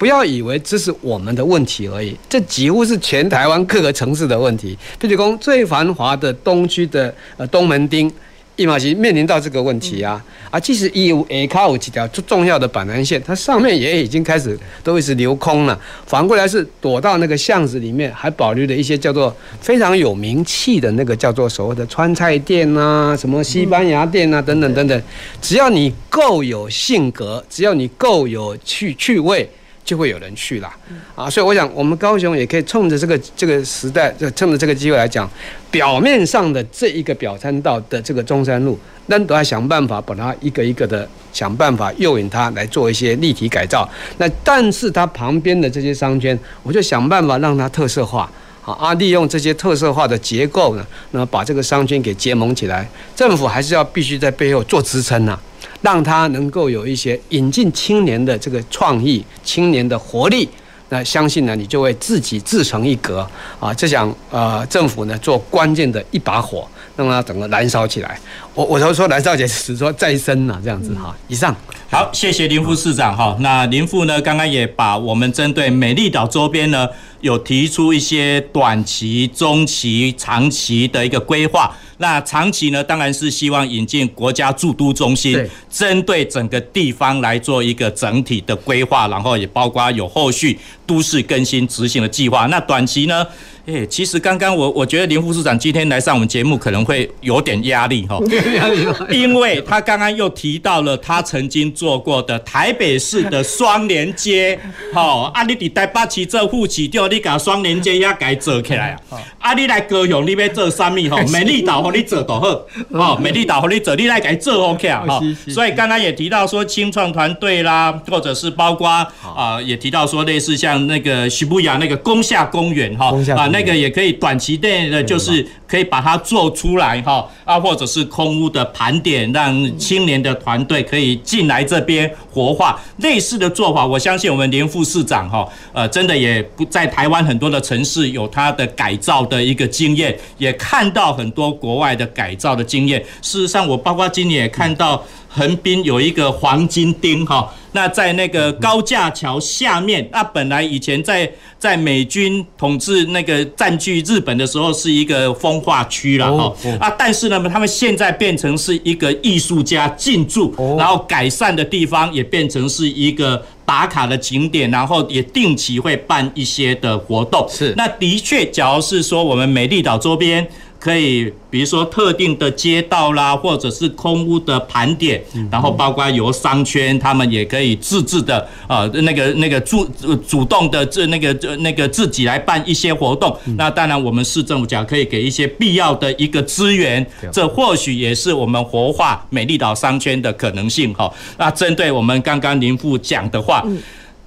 不要以为这是我们的问题而已，这几乎是全台湾各个城市的问题。譬如说最繁华的东区的呃东门町，一马其面临到这个问题啊。啊，其实也有 A 卡有几条最重要的板南线，它上面也已经开始都一直留空了。反过来是躲到那个巷子里面，还保留了一些叫做非常有名气的那个叫做所谓的川菜店啊，什么西班牙店啊，等等等等。只要你够有性格，只要你够有趣趣味。就会有人去了啊，所以我想，我们高雄也可以冲着这个这个时代，就趁着这个机会来讲，表面上的这一个表参道的这个中山路，那都要想办法把它一个一个的想办法诱引它来做一些立体改造。那但是它旁边的这些商圈，我就想办法让它特色化啊，利用这些特色化的结构呢，那么把这个商圈给结盟起来。政府还是要必须在背后做支撑呐。让他能够有一些引进青年的这个创意、青年的活力，那相信呢，你就会自己自成一格啊！这想呃，政府呢做关键的一把火，让它整个燃烧起来。我我都说燃烧起来是说再生呐，这样子哈。以上好，谢谢林副市长哈。那林副呢，刚刚也把我们针对美丽岛周边呢，有提出一些短期、中期、长期的一个规划。那长期呢，当然是希望引进国家驻都中心，针对整个地方来做一个整体的规划，然后也包括有后续都市更新执行的计划。那短期呢，哎，其实刚刚我我觉得林副市长今天来上我们节目可能会有点压力哈，<laughs> 因为他刚刚又提到了他曾经做过的台北市的双连街，好，啊，你伫台北市这副市长，你甲双连接也改做起来啊，啊，你来高雄你要做啥物？<laughs> 吼，美丽岛互你做都好，<laughs> 哦，美丽岛互你做，你来改做 OK 啊，<laughs> 哈，所以刚刚也提到说青创团队啦，或者是包括啊，也提到说类似像那个徐步雅那个宫下公园哈，啊。那个也可以短期内的，就是可以把它做出来哈啊，或者是空屋的盘点，让青年的团队可以进来这边活化。类似的做法，我相信我们连副市长哈，呃，真的也不在台湾很多的城市有他的改造的一个经验，也看到很多国外的改造的经验。事实上，我包括今年也看到。横滨有一个黄金町哈，那在那个高架桥下面，那本来以前在在美军统治那个占据日本的时候是一个风化区了哈啊，但是呢，他们现在变成是一个艺术家进驻，然后改善的地方也变成是一个打卡的景点，然后也定期会办一些的活动。是，那的确，假如是说我们美丽岛周边。可以，比如说特定的街道啦，或者是空屋的盘点，然后包括由商圈，他们也可以自治的，呃，那个那个主主动的这那个那个自己来办一些活动。那当然，我们市政府讲可以给一些必要的一个资源，这或许也是我们活化美丽岛商圈的可能性哈。那针对我们刚刚林副讲的话。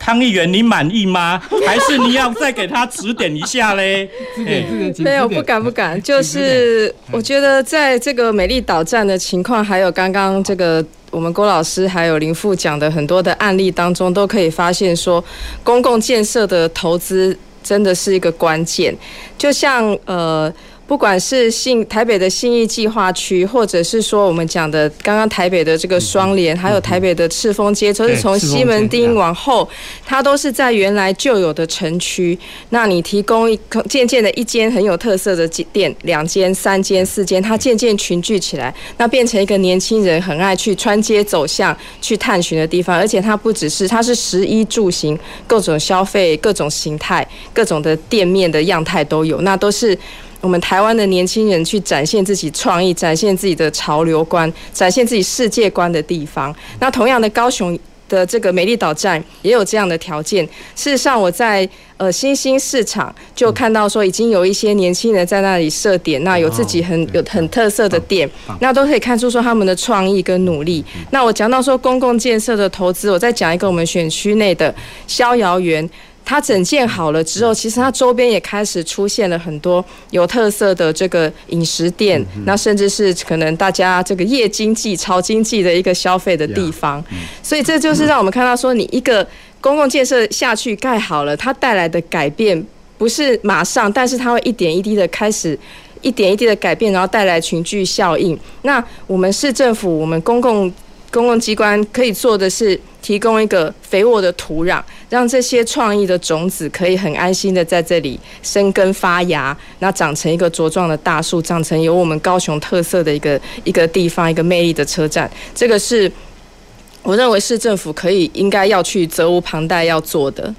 汤议员，你满意吗？<laughs> 还是你要再给他指点一下嘞？没有，不敢不敢。就是我觉得在这个美丽岛站的情况，还有刚刚这个我们郭老师还有林副讲的很多的案例当中，都可以发现说，公共建设的投资真的是一个关键。就像呃。不管是信台北的信义计划区，或者是说我们讲的刚刚台北的这个双连，还有台北的赤峰街，都是从西门町往后，它都是在原来旧有的城区。那你提供一渐渐的一间很有特色的店，两间、三间、四间，它渐渐群聚起来，那变成一个年轻人很爱去穿街走巷去探寻的地方。而且它不只是，它是食衣住行各种消费、各种形态、各种的店面的样态都有，那都是。我们台湾的年轻人去展现自己创意、展现自己的潮流观、展现自己世界观的地方。那同样的，高雄的这个美丽岛站也有这样的条件。事实上，我在呃新兴市场就看到说，已经有一些年轻人在那里设点，那有自己很有很特色的店，那都可以看出说他们的创意跟努力。那我讲到说公共建设的投资，我再讲一个我们选区内的逍遥园。它整建好了之后，其实它周边也开始出现了很多有特色的这个饮食店，那甚至是可能大家这个夜经济、潮经济的一个消费的地方。所以这就是让我们看到说，你一个公共建设下去盖好了，它带来的改变不是马上，但是它会一点一滴的开始，一点一滴的改变，然后带来群聚效应。那我们市政府，我们公共。公共机关可以做的是提供一个肥沃的土壤，让这些创意的种子可以很安心的在这里生根发芽，那长成一个茁壮的大树，长成有我们高雄特色的一个一个地方，一个魅力的车站。这个是我认为市政府可以应该要去责无旁贷要做的。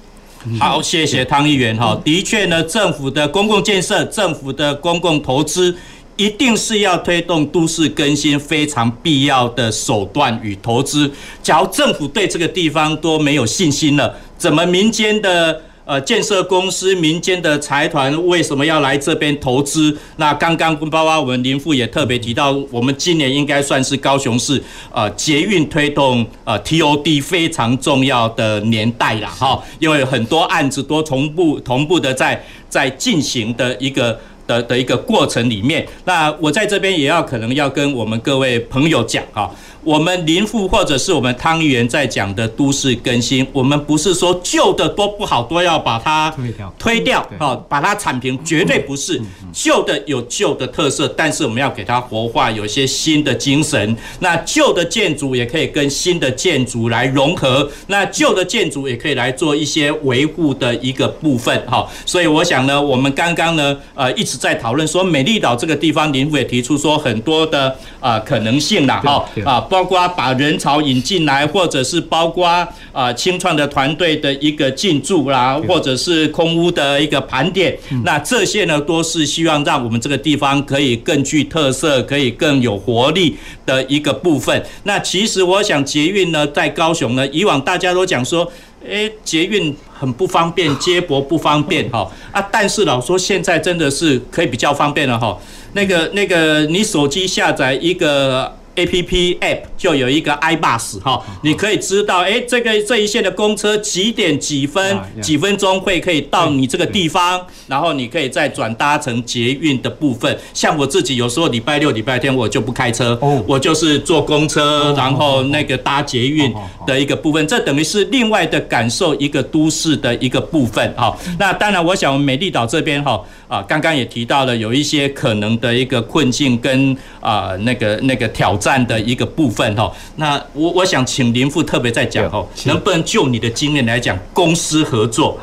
好，谢谢汤议员哈。的确呢，政府的公共建设，政府的公共投资。一定是要推动都市更新非常必要的手段与投资。假如政府对这个地方都没有信心了，怎么民间的呃建设公司、民间的财团为什么要来这边投资？那刚刚包括我们林副也特别提到，我们今年应该算是高雄市呃捷运推动呃 TOD 非常重要的年代了哈，因为很多案子都同步同步的在在进行的一个。的的一个过程里面，那我在这边也要可能要跟我们各位朋友讲啊。我们林富或者是我们汤议员在讲的都市更新，我们不是说旧的多不好，都要把它推掉，推掉，好，把它铲平，绝对不是。旧的有旧的特色，但是我们要给它活化，有一些新的精神。那旧的建筑也可以跟新的建筑来融合，那旧的建筑也可以来做一些维护的一个部分，哈。所以我想呢，我们刚刚呢，呃，一直在讨论说美丽岛这个地方，林富也提出说很多的啊可能性啦，哈啊。包括把人潮引进来，或者是包括啊清创的团队的一个进驻啦，或者是空屋的一个盘点，那这些呢都是希望让我们这个地方可以更具特色，可以更有活力的一个部分。那其实我想捷运呢，在高雄呢，以往大家都讲说，诶，捷运很不方便，接驳不方便，哈啊，但是老说现在真的是可以比较方便了，哈。那个那个，你手机下载一个。A P P App 就有一个 iBus 哈，你可以知道，哎，这个这一线的公车几点几分几分钟会可以到你这个地方，然后你可以再转搭乘捷运的部分。像我自己有时候礼拜六、礼拜天我就不开车，我就是坐公车，然后那个搭捷运的一个部分，这等于是另外的感受一个都市的一个部分哈。那当然，我想我们美丽岛这边哈啊，刚刚也提到了有一些可能的一个困境跟啊那个那个挑战。占的一个部分哈，那我我想请林副特别再讲哦，能不能就你的经验来讲，公司合作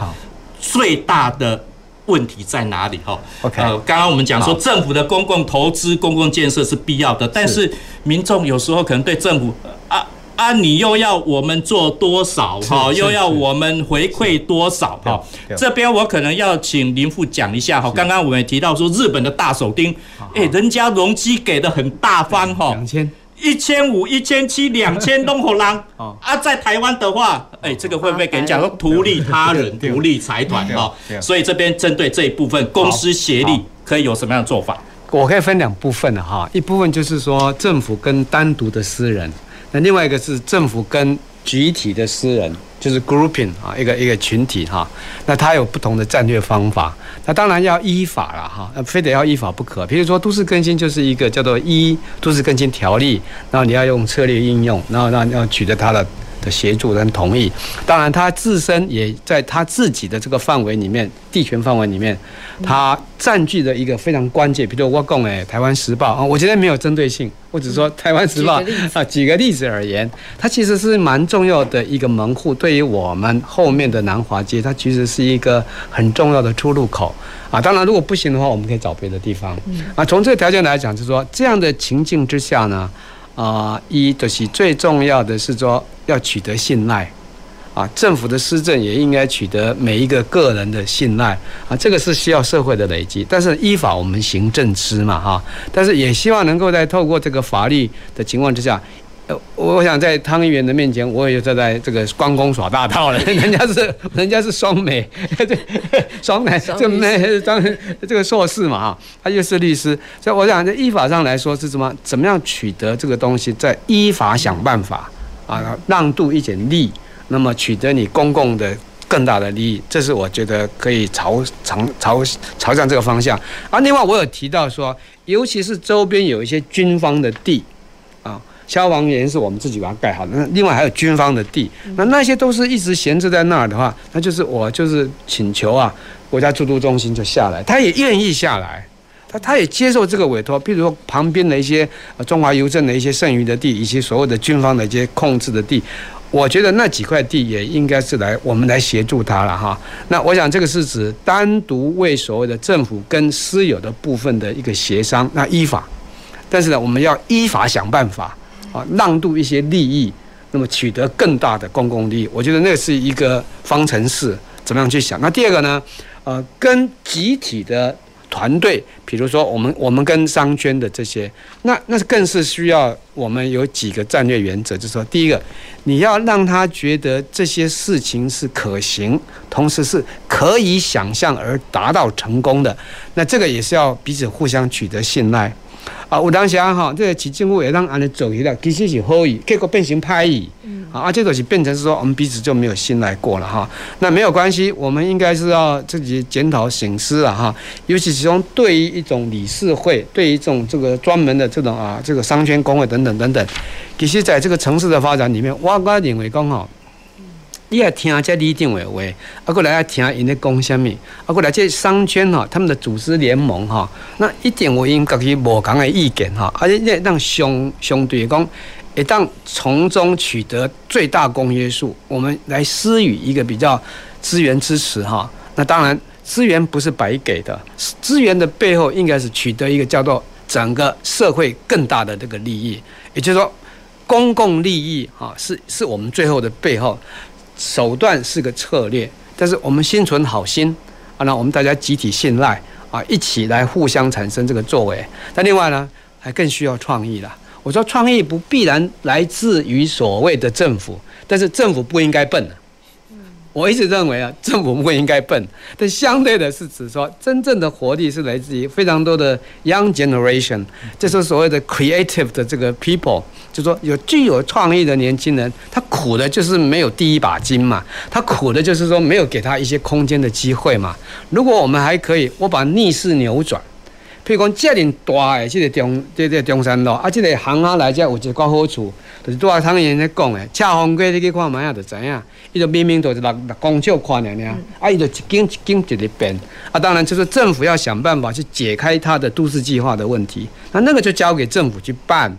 最大的问题在哪里哈？OK，呃，刚刚我们讲说政府的公共投资、公共建设是必要的，但是。民众有时候可能对政府啊啊，你又要我们做多少哈，又要我们回馈多少哈？这边我可能要请林副讲一下哈。刚刚我们也提到说日本的大手钉，哎，人家容积给的很大方哈，两千。一千五、一千七、两千东火浪啊，在台湾的话，哎，这个会不会给人讲说图利他人、图利财团哈？所以这边针对这一部分，公司协力可以有什么样的做法？我可以分两部分的哈，一部分就是说政府跟单独的私人，那另外一个是政府跟集体的私人。就是 grouping 啊，一个一个群体哈，那它有不同的战略方法，那当然要依法了哈，非得要依法不可。比如说都市更新就是一个叫做一都市更新条例，然后你要用策略应用，然后让要取得它的。的协助跟同意，当然他自身也在他自己的这个范围里面，地权范围里面，他占据了一个非常关键。比如我讲诶，台湾时报啊，我觉得没有针对性，我只说台湾时报啊，举个例子而言，它其实是蛮重要的一个门户，对于我们后面的南华街，它其实是一个很重要的出入口啊。当然，如果不行的话，我们可以找别的地方。啊，从这个条件来讲，就是说这样的情境之下呢。啊，一就是最重要的是说要取得信赖，啊，政府的施政也应该取得每一个个人的信赖，啊，这个是需要社会的累积。但是依法我们行政之嘛，哈，但是也希望能够在透过这个法律的情况之下。呃，我想在汤议员的面前，我也就在这个关公耍大刀了。<laughs> 人家是人家是双美，<laughs> 对，双美，这美当这个硕士嘛哈，他又是律师，所以我想在依法上来说是什么？怎么样取得这个东西？在依法想办法啊，让渡一点利，那么取得你公共的更大的利益，这是我觉得可以朝朝朝朝向这个方向。啊，另外我有提到说，尤其是周边有一些军方的地啊。消防员是我们自己把它盖好的，那另外还有军方的地，那那些都是一直闲置在那儿的话，那就是我就是请求啊，国家住都中心就下来，他也愿意下来，他他也接受这个委托，譬如说旁边的一些中华邮政的一些剩余的地，以及所谓的军方的一些控制的地，我觉得那几块地也应该是来我们来协助他了哈。那我想这个是指单独为所谓的政府跟私有的部分的一个协商，那依法，但是呢，我们要依法想办法。啊，让渡一些利益，那么取得更大的公共利益，我觉得那是一个方程式，怎么样去想？那第二个呢？呃，跟集体的团队，比如说我们我们跟商圈的这些，那那更是需要我们有几个战略原则，就是说，第一个，你要让他觉得这些事情是可行，同时是可以想象而达到成功的，那这个也是要彼此互相取得信赖。啊，有当时啊，哈，这个市政府也让安尼走起来，其实是好意，结果变成歹意，啊，啊，这个是变成是说我们彼此就没有信赖过了哈。那没有关系，我们应该是要自己检讨省思了哈。尤其是从对于一种理事会，对于一种这个专门的这种啊，这个商圈工会等等等等，其实在这个城市的发展里面，我个认为讲哈。你要听这里长的话，啊，过来要听因咧讲什么，啊，过来这商圈哈，他们的组织联盟哈，那一点我应该是无同的意见哈，而且让相相对讲，一旦从中取得最大公约数，我们来施予一个比较资源支持哈。那当然资源不是白给的，资源的背后应该是取得一个叫做整个社会更大的这个利益，也就是说。公共利益啊，是是我们最后的背后手段是个策略，但是我们心存好心啊，那我们大家集体信赖啊，一起来互相产生这个作为。但另外呢，还更需要创意了。我说创意不必然来自于所谓的政府，但是政府不应该笨。我一直认为啊，<laughs> 政府不应该笨，但相对的是指说，真正的活力是来自于非常多的 young generation，就是所谓的 creative 的这个 people，就说有具有创意的年轻人，他苦的就是没有第一把金嘛，他苦的就是说没有给他一些空间的机会嘛。如果我们还可以，我把逆势扭转。譬如讲，遮尔大的即个中，这个中山路啊，这个行啊来，这有一个好处，就是拄啊汤圆咧讲的，恰风过你去看卖啊，就知影，伊就明明就是六六公尺宽的呢，啊，伊就一间一间一直变，啊，当然就是政府要想办法去解开它的都市计划的问题，那那个就交给政府去办。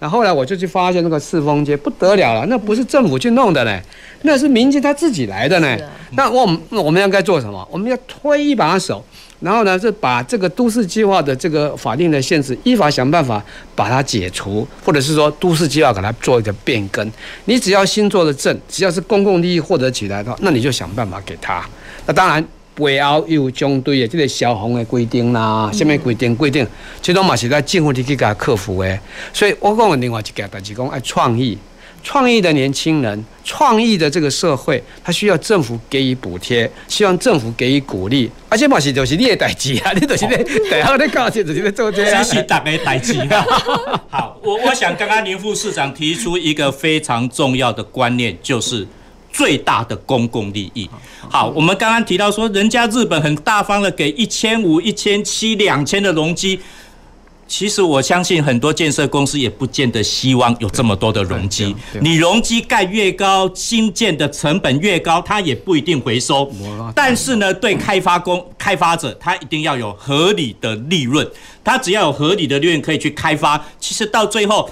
那后来我就去发现那个赤峰街不得了了，那不是政府去弄的呢，那是民间他自己来的呢。那我们我们应该做什么？我们要推一把手。然后呢，是把这个都市计划的这个法定的限制，依法想办法把它解除，或者是说都市计划给它做一个变更。你只要新做的证，只要是公共利益获得起来的话，那你就想办法给他。那当然背后又有相对的这个消防的规定啦，什么规定规定，这种嘛是在政府里去给他克服的。所以我讲的另外一个，就是讲爱创意。创意的年轻人，创意的这个社会，他需要政府给予补贴，希望政府给予鼓励，而且嘛是就是你的代志啊，<laughs> 你就是咧，最后咧搞起就是咧做这啊，这是大家代志啊。<laughs> 好，我我想刚刚林副市长提出一个非常重要的观念，就是最大的公共利益。好，我们刚刚提到说，人家日本很大方的给一千五、一千七、两千的容积。其实我相信很多建设公司也不见得希望有这么多的容积。你容积盖越高，新建的成本越高，它也不一定回收。但是呢，对开发工、开发者，他一定要有合理的利润。他只要有合理的利润可以去开发，其实到最后。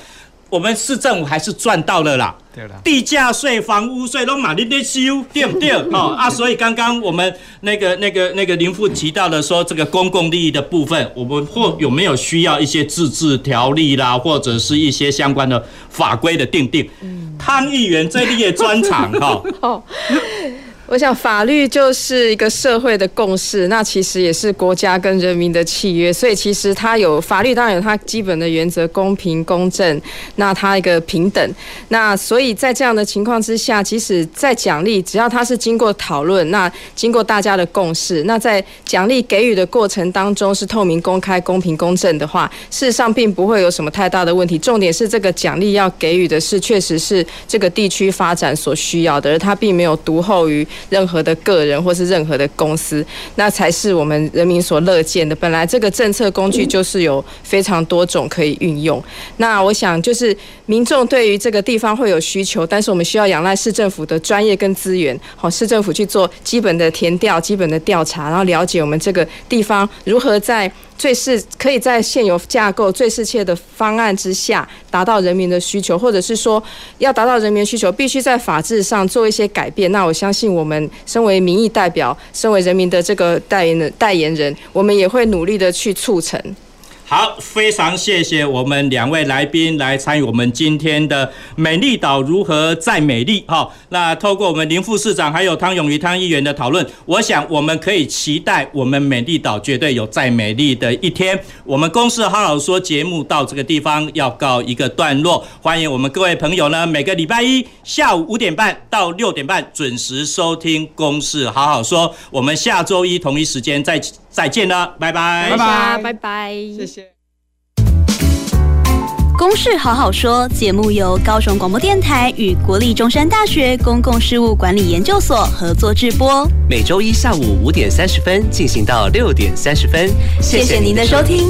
我们市政府还是赚到了啦，对了，地价税、房屋税都马上在收，对不对？<laughs> 哦啊，所以刚刚我们那个、那个、那个林副提到的说，这个公共利益的部分，我们或有没有需要一些自治条例啦，或者是一些相关的法规的订定？汤议员这里也专长哈。<laughs> <laughs> 我想法律就是一个社会的共识，那其实也是国家跟人民的契约，所以其实它有法律，当然有它基本的原则，公平公正，那它一个平等，那所以在这样的情况之下，即使在奖励，只要它是经过讨论，那经过大家的共识，那在奖励给予的过程当中是透明、公开、公平、公正的话，事实上并不会有什么太大的问题。重点是这个奖励要给予的是确实是这个地区发展所需要的，而它并没有独厚于。任何的个人或是任何的公司，那才是我们人民所乐见的。本来这个政策工具就是有非常多种可以运用。那我想就是民众对于这个地方会有需求，但是我们需要仰赖市政府的专业跟资源，好，市政府去做基本的填调、基本的调查，然后了解我们这个地方如何在。最适可以在现有架构最适切的方案之下达到人民的需求，或者是说要达到人民需求，必须在法制上做一些改变。那我相信我们身为民意代表，身为人民的这个代言人，代言人，我们也会努力的去促成。好，非常谢谢我们两位来宾来参与我们今天的美丽岛如何再美丽。好，那透过我们林副市长还有汤永瑜汤议员的讨论，我想我们可以期待我们美丽岛绝对有再美丽的一天。我们公司好好说节目到这个地方要告一个段落，欢迎我们各位朋友呢，每个礼拜一下午五点半到六点半准时收听公司好好说。我们下周一同一时间再。再见了，拜拜，拜拜，拜拜，谢谢。公事好好说节目由高雄广播电台与国立中山大学公共事务管理研究所合作制播，每周一下午五点三十分进行到六点三十分。谢谢您的收听。